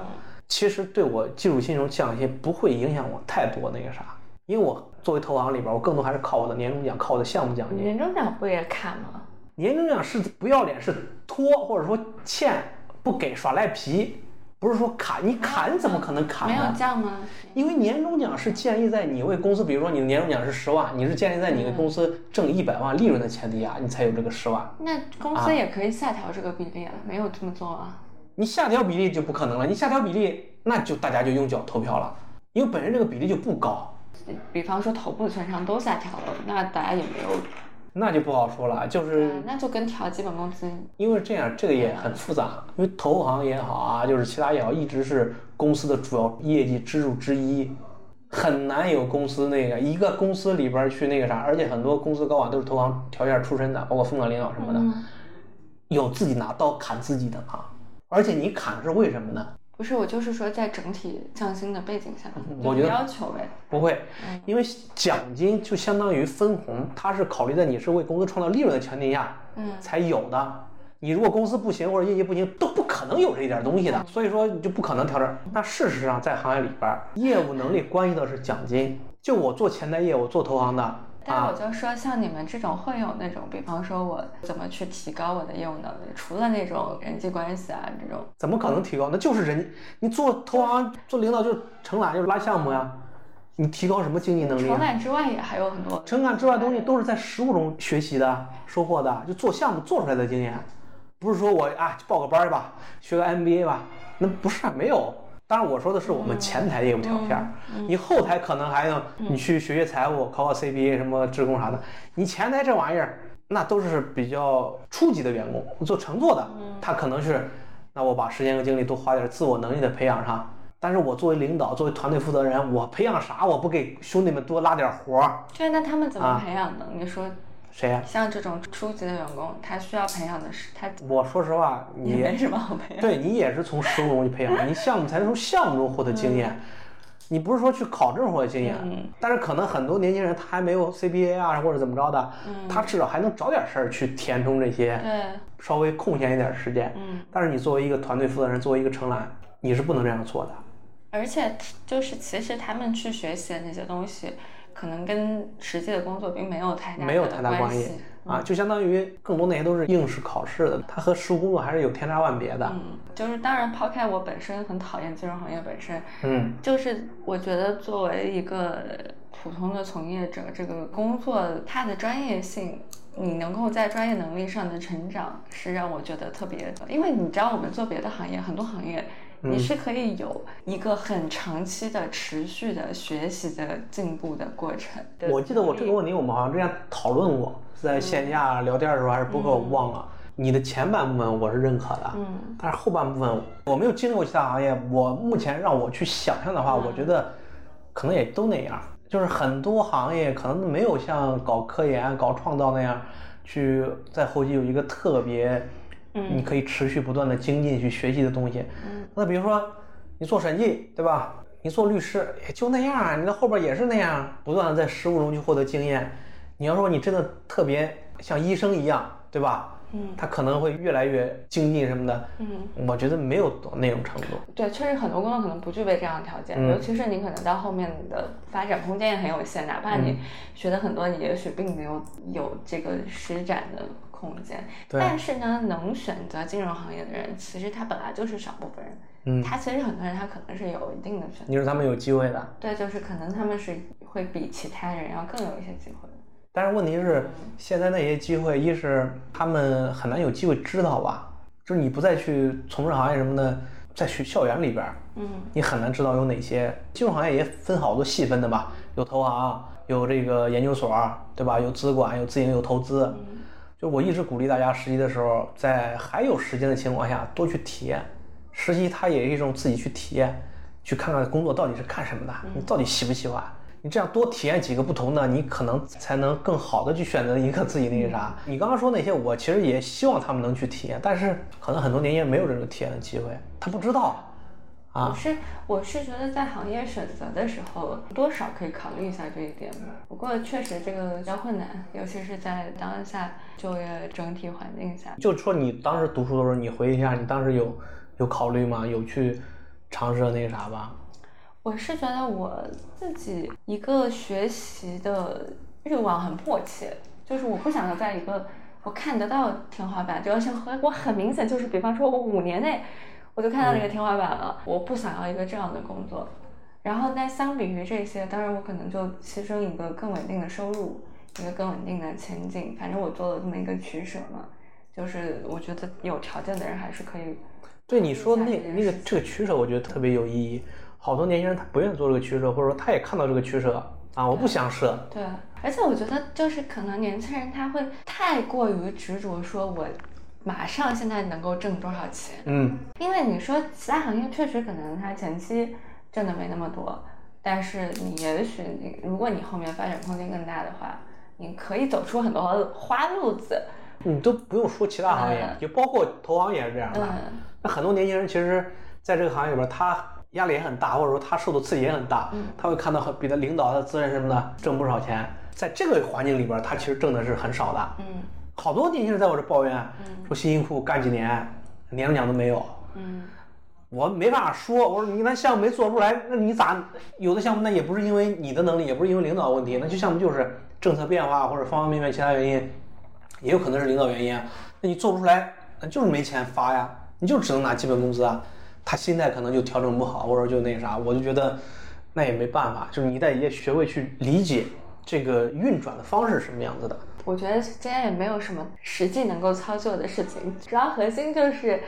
其实对我技术薪酬降薪不会影响我太多那个啥，因为我作为投行里边，我更多还是靠我的年终奖，靠我的项目奖金。年终奖不也砍吗？年终奖是不要脸，是拖或者说欠不给耍赖皮，不是说砍，你砍怎么可能砍呢？没有降吗？因为年终奖是建立在你为公司，比如说你的年终奖是十万，你是建立在你的公司挣一百万利润的前提下，你才有这个十万。那公司也可以下调这个比例啊，没有这么做啊。你下调比例就不可能了，你下调比例，那就大家就用脚投票了，因为本身这个比例就不高。比方说头部券商都下调了，那大家也没有，那就不好说了，就是那就跟调基本工资。因为这样，这个也很复杂，因为投行也好啊，就是其他也好，一直是公司的主要业绩支柱之一，很难有公司那个一个公司里边去那个啥，而且很多公司高管都是投行条件出身的，包括风管领导什么的，有自己拿刀砍自己的啊。而且你砍是为什么呢？不是，我就是说在整体降薪的背景下，我觉得要求呗。不会，因为奖金就相当于分红，它是考虑在你是为公司创造利润的前提下，嗯，才有的。你如果公司不行或者业绩不行，都不可能有这一点东西的。所以说你就不可能调整。那事实上，在行业里边，业务能力关系的是奖金。就我做前台业务，做投行的。但是我就说，像你们这种会有那种，比方说我怎么去提高我的业务能力，除了那种人际关系啊这种，怎么可能提高？那就是人，你做投行做领导就是承揽就是拉项目呀，你提高什么经济能力？承揽之外也还有很多，承揽之外东西都是在实务中学习的、收获的，就做项目做出来的经验，不是说我啊报个班吧，学个 MBA 吧，那不是没有。当然，我说的是我们前台业务条件，你后台可能还能你去学学财务，考考 CBA 什么职工啥的。你前台这玩意儿，那都是比较初级的员工，做乘坐的，他可能是，那我把时间和精力多花点自我能力的培养上。但是我作为领导，作为团队负责人，我培养啥？我不给兄弟们多拉点活儿？对，那他们怎么培养的？你说。谁呀？像这种初级的员工，他需要培养的是他。我说实话，你没什么好培养。对你也是从实务中去培养，你项目才能从项目中获得经验。你不是说去考证获得经验，但是可能很多年轻人他还没有 CBA 啊或者怎么着的，他至少还能找点事儿去填充这些，稍微空闲一点时间。嗯。但是你作为一个团队负责人，作为一个承揽，你是不能这样做的。而且就是其实他们去学习的那些东西。可能跟实际的工作并没有太大没有太大关系啊，就相当于更多那些都是应试考试的，它和实务工作还是有天差万别的。嗯，就是当然抛开我本身很讨厌金融行业本身，嗯，就是我觉得作为一个普通的从业者，这个工作它的专业性，你能够在专业能力上的成长，是让我觉得特别，因为你知道我们做别的行业，很多行业。你是可以有一个很长期的、持续的学习的进步的过程。我记得我这个问题，我们好像之前讨论过，在线下聊天的时候还是播客，我忘了。你的前半部分我是认可的，嗯，但是后半部分我没有经历过其他行业，我目前让我去想象的话，我觉得可能也都那样，就是很多行业可能没有像搞科研、搞创造那样，去在后期有一个特别。你可以持续不断的精进去学习的东西，嗯那比如说你做审计，对吧？你做律师也就那样，你在后边也是那样，不断的在实务中去获得经验。你要说你真的特别像医生一样，对吧？嗯，他可能会越来越精进什么的。嗯，我觉得没有到那种程度。对，确实很多工作可能不具备这样的条件，尤其是你可能到后面的发展空间也很有限，哪怕你学的很多，你也许并没有有这个施展的。空间，但是呢，能选择金融行业的人，其实他本来就是少部分人。嗯，他其实很多人他可能是有一定的选择。你说他们有机会的？对，就是可能他们是会比其他人要更有一些机会。但是问题是，现在那些机会，一是他们很难有机会知道吧？就是你不再去从事行业什么的，在学校园里边，嗯，你很难知道有哪些金融行业也分好多细分的吧？有投行，有这个研究所，对吧？有资管，有自营，有投资。就我一直鼓励大家实习的时候，在还有时间的情况下多去体验。实习它也是一种自己去体验，去看看工作到底是干什么的，你到底喜不喜欢？你这样多体验几个不同的，你可能才能更好的去选择一个自己那个啥。你刚刚说那些，我其实也希望他们能去体验，但是可能很多年轻人没有这种体验的机会，他不知道。我是我是觉得在行业选择的时候，多少可以考虑一下这一点吧。不过确实这个比较困难，尤其是在当下就业整体环境下。就说你当时读书的时候，你回忆一下，你当时有有考虑吗？有去尝试那个啥吧？我是觉得我自己一个学习的欲望很迫切，就是我不想要在一个我看得到天花板，就要像和我很明显就是，比方说我五年内。我就看到那个天花板了，我不想要一个这样的工作。然后，那相比于这些，当然我可能就牺牲一个更稳定的收入，一个更稳定的前景。反正我做了这么一个取舍嘛，就是我觉得有条件的人还是可以。对你说那那个这个取舍，我觉得特别有意义。好多年轻人他不愿意做这个取舍，或者说他也看到这个取舍啊，我不想舍。对，而且我觉得就是可能年轻人他会太过于执着，说我。马上现在能够挣多少钱？嗯，因为你说其他行业确实可能它前期挣的没那么多，但是你也许你如果你后面发展空间更大的话，你可以走出很多花路子。你都不用说其他行业，就包括投行也是这样的。那很多年轻人其实，在这个行业里边，他压力也很大，或者说他受的刺激也很大，他会看到很比他领导、他资源什么的挣不少钱，在这个环境里边，他其实挣的是很少的。嗯好多年轻人在我这抱怨，说辛辛苦苦干几年，年终奖都没有。嗯我没办法说，我说你那项目没做出来，那你咋有的项目那也不是因为你的能力，也不是因为领导问题，那就项目就是政策变化或者方方面面其他原因，也有可能是领导原因啊。那你做不出来，那就是没钱发呀，你就只能拿基本工资啊。他心态可能就调整不好，或者就那啥，我就觉得那也没办法，就是你得也学会去理解这个运转的方式是什么样子的。我觉得今天也没有什么实际能够操作的事情，主要核心就是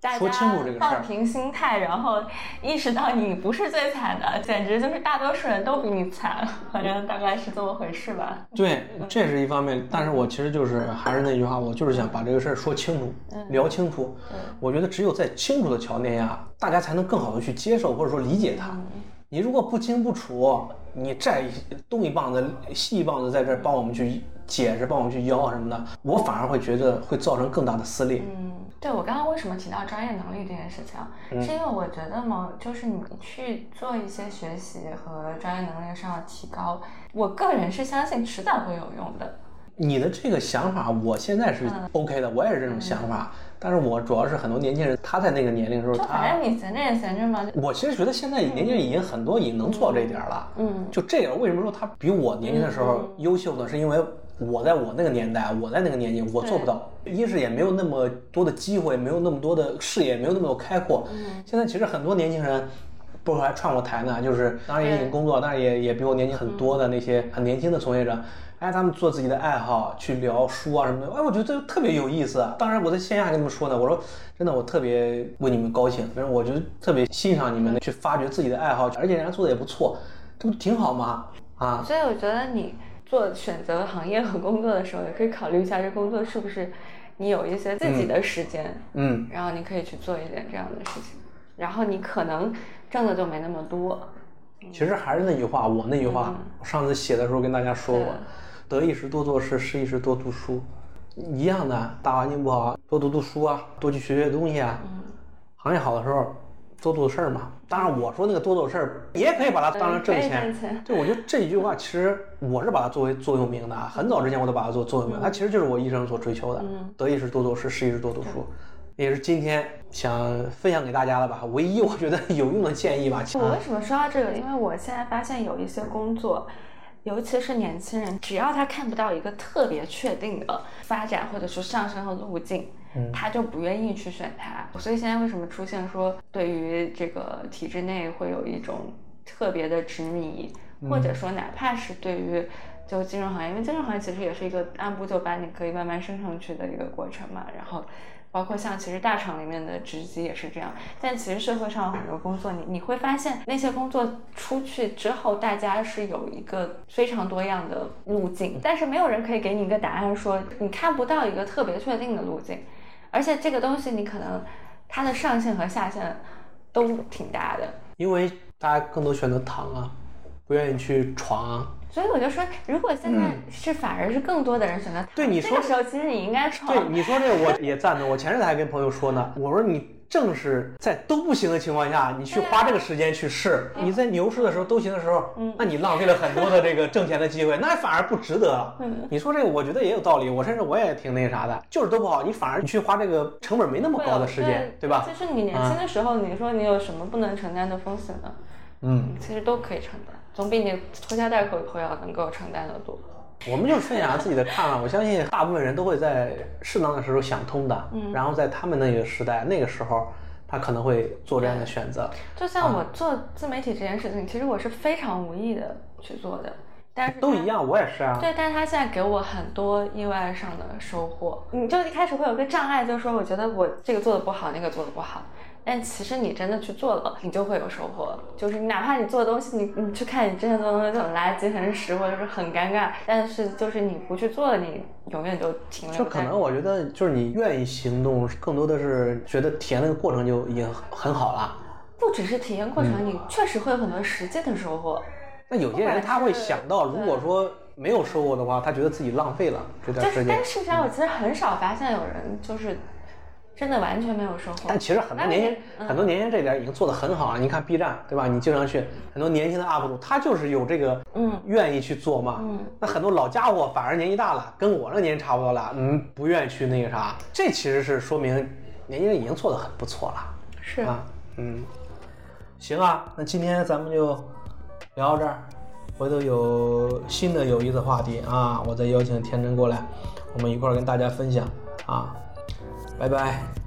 大说清楚这个事儿家放平心态，然后意识到你不是最惨的，简直就是大多数人都比你惨，反正大概是这么回事吧。对，这是一方面，但是我其实就是还是那句话，我就是想把这个事儿说清楚，聊清楚。我觉得只有在清楚的条件下，大家才能更好的去接受或者说理解它。你如果不清不楚，你再东一棒子西一棒子在这儿帮我们去解释，帮我们去吆什么的，我反而会觉得会造成更大的撕裂。嗯，对我刚刚为什么提到专业能力这件事情啊，是因为我觉得嘛，就是你去做一些学习和专业能力上的提高，我个人是相信迟早会有用的。你的这个想法，我现在是 OK 的，我也是这种想法。但是我主要是很多年轻人，他在那个年龄的时候，就他反正你闲着也闲着嘛，我其实觉得现在年轻人已经很多已经能做到这一点了。嗯，就这个，为什么说他比我年轻的时候优秀呢？是因为我在我那个年代，我在那个年纪，我做不到。一是也没有那么多的机会，没有那么多的视野，没有那么多开阔。现在其实很多年轻人。包括还串过台呢，就是当然。也已经工作，但是也也比我年纪很多的那些很年轻的从业者，哎，他们做自己的爱好，去聊书啊什么的，哎，我觉得这特别有意思。当然我在线下跟他们说呢，我说真的，我特别为你们高兴，反正我觉得特别欣赏你们的去发掘自己的爱好，而且人家做的也不错，这不挺好吗？啊，所以我觉得你做选择行业和工作的时候，也可以考虑一下这工作是不是你有一些自己的时间，嗯，然后你可以去做一点这样的事情，然后你可能挣的就没那么多。其实还是那句话，我那句话，我上次写的时候跟大家说过，得一时多做事，失一时多读书，一样的。大环境不好，多读读书啊，多去学学东西啊。行业好的时候，多做事儿嘛。当然，我说那个多做事儿，也可以把它当成挣钱。对，我觉得这一句话，其实我是把它作为座右铭的啊。很早之前我都把它做座右铭，它其实就是我一生所追求的。得一时多做事，失一时多读书。也是今天想分享给大家的吧，唯一我觉得有用的建议吧。我为什么说到这个？因为我现在发现有一些工作，尤其是年轻人，只要他看不到一个特别确定的发展或者是上升的路径，他就不愿意去选它。所以现在为什么出现说对于这个体制内会有一种特别的执迷，或者说哪怕是对于就金融行业，因为金融行业其实也是一个按部就班，你可以慢慢升上去的一个过程嘛。然后包括像其实大厂里面的职级也是这样，但其实社会上有很多工作，你你会发现那些工作出去之后，大家是有一个非常多样的路径，但是没有人可以给你一个答案说你看不到一个特别确定的路径，而且这个东西你可能它的上限和下限都挺大的。因为大家更多选择躺啊，不愿意去闯啊。所以我就说，如果现在是反而是更多的人选择躺，对你说这个时候其实你应该闯。对你说这个我也赞同。我前阵子还跟朋友说呢，我说你正是在都不行的情况下，你去花这个时间去试，你在牛市的时候都行的时候，那你浪费了很多的这个挣钱的机会，那反而不值得了。你说这个，我觉得也有道理。我甚至我也挺那啥的，就是都不好，你反而你去花这个成本没那么高的时间，对吧？就是你年轻的时候，你说你有什么不能承担的风险呢？嗯，其实都可以承担，总比你拖家带口以后要能够承担的多。我们就分享自己的看法，我相信大部分人都会在适当的时候想通的，嗯然后在他们那个时代那个时候，他可能会做这样的选择。就像我做自媒体这件事情，其实我是非常无意的去做的，但是都一样，我也是啊。对，但是他现在给我很多意外上的收获。你就一开始会有个障碍，就是说我觉得我这个做的不好，那个做的不好。但其实你真的去做了，你就会有收获。就是你哪怕你做的东西，你你去看你之前做的东西就很垃圾、很屎，或者是很尴尬，但是就是你不去做了，你永远就停留。就可能我觉得，就是你愿意行动，更多的是觉得体验那个过程就已经很好了。不只是体验过程，你确实会有很多实际的收获。那有些人他会想到，如果说没有收获的话，他觉得自己浪费了这段就是，时间但。事实际上我其实很少发现有人就是真的完全没有收获。但其实很多年轻嗯很多年轻这点已经做得很好了。你看 B 站对吧？你经常去很多年轻的 UP 主，他就是有这个嗯愿意去做嘛。嗯那很多老家伙反而年纪大了，跟我这年纪差不多了，嗯，不愿意去那个啥。这其实是说明年轻人已经做得很不错了。是啊，嗯，行啊，那今天咱们就聊到这儿，回头有新的有意思话题啊，我再邀请天真过来，我们一块儿跟大家分享啊，拜拜。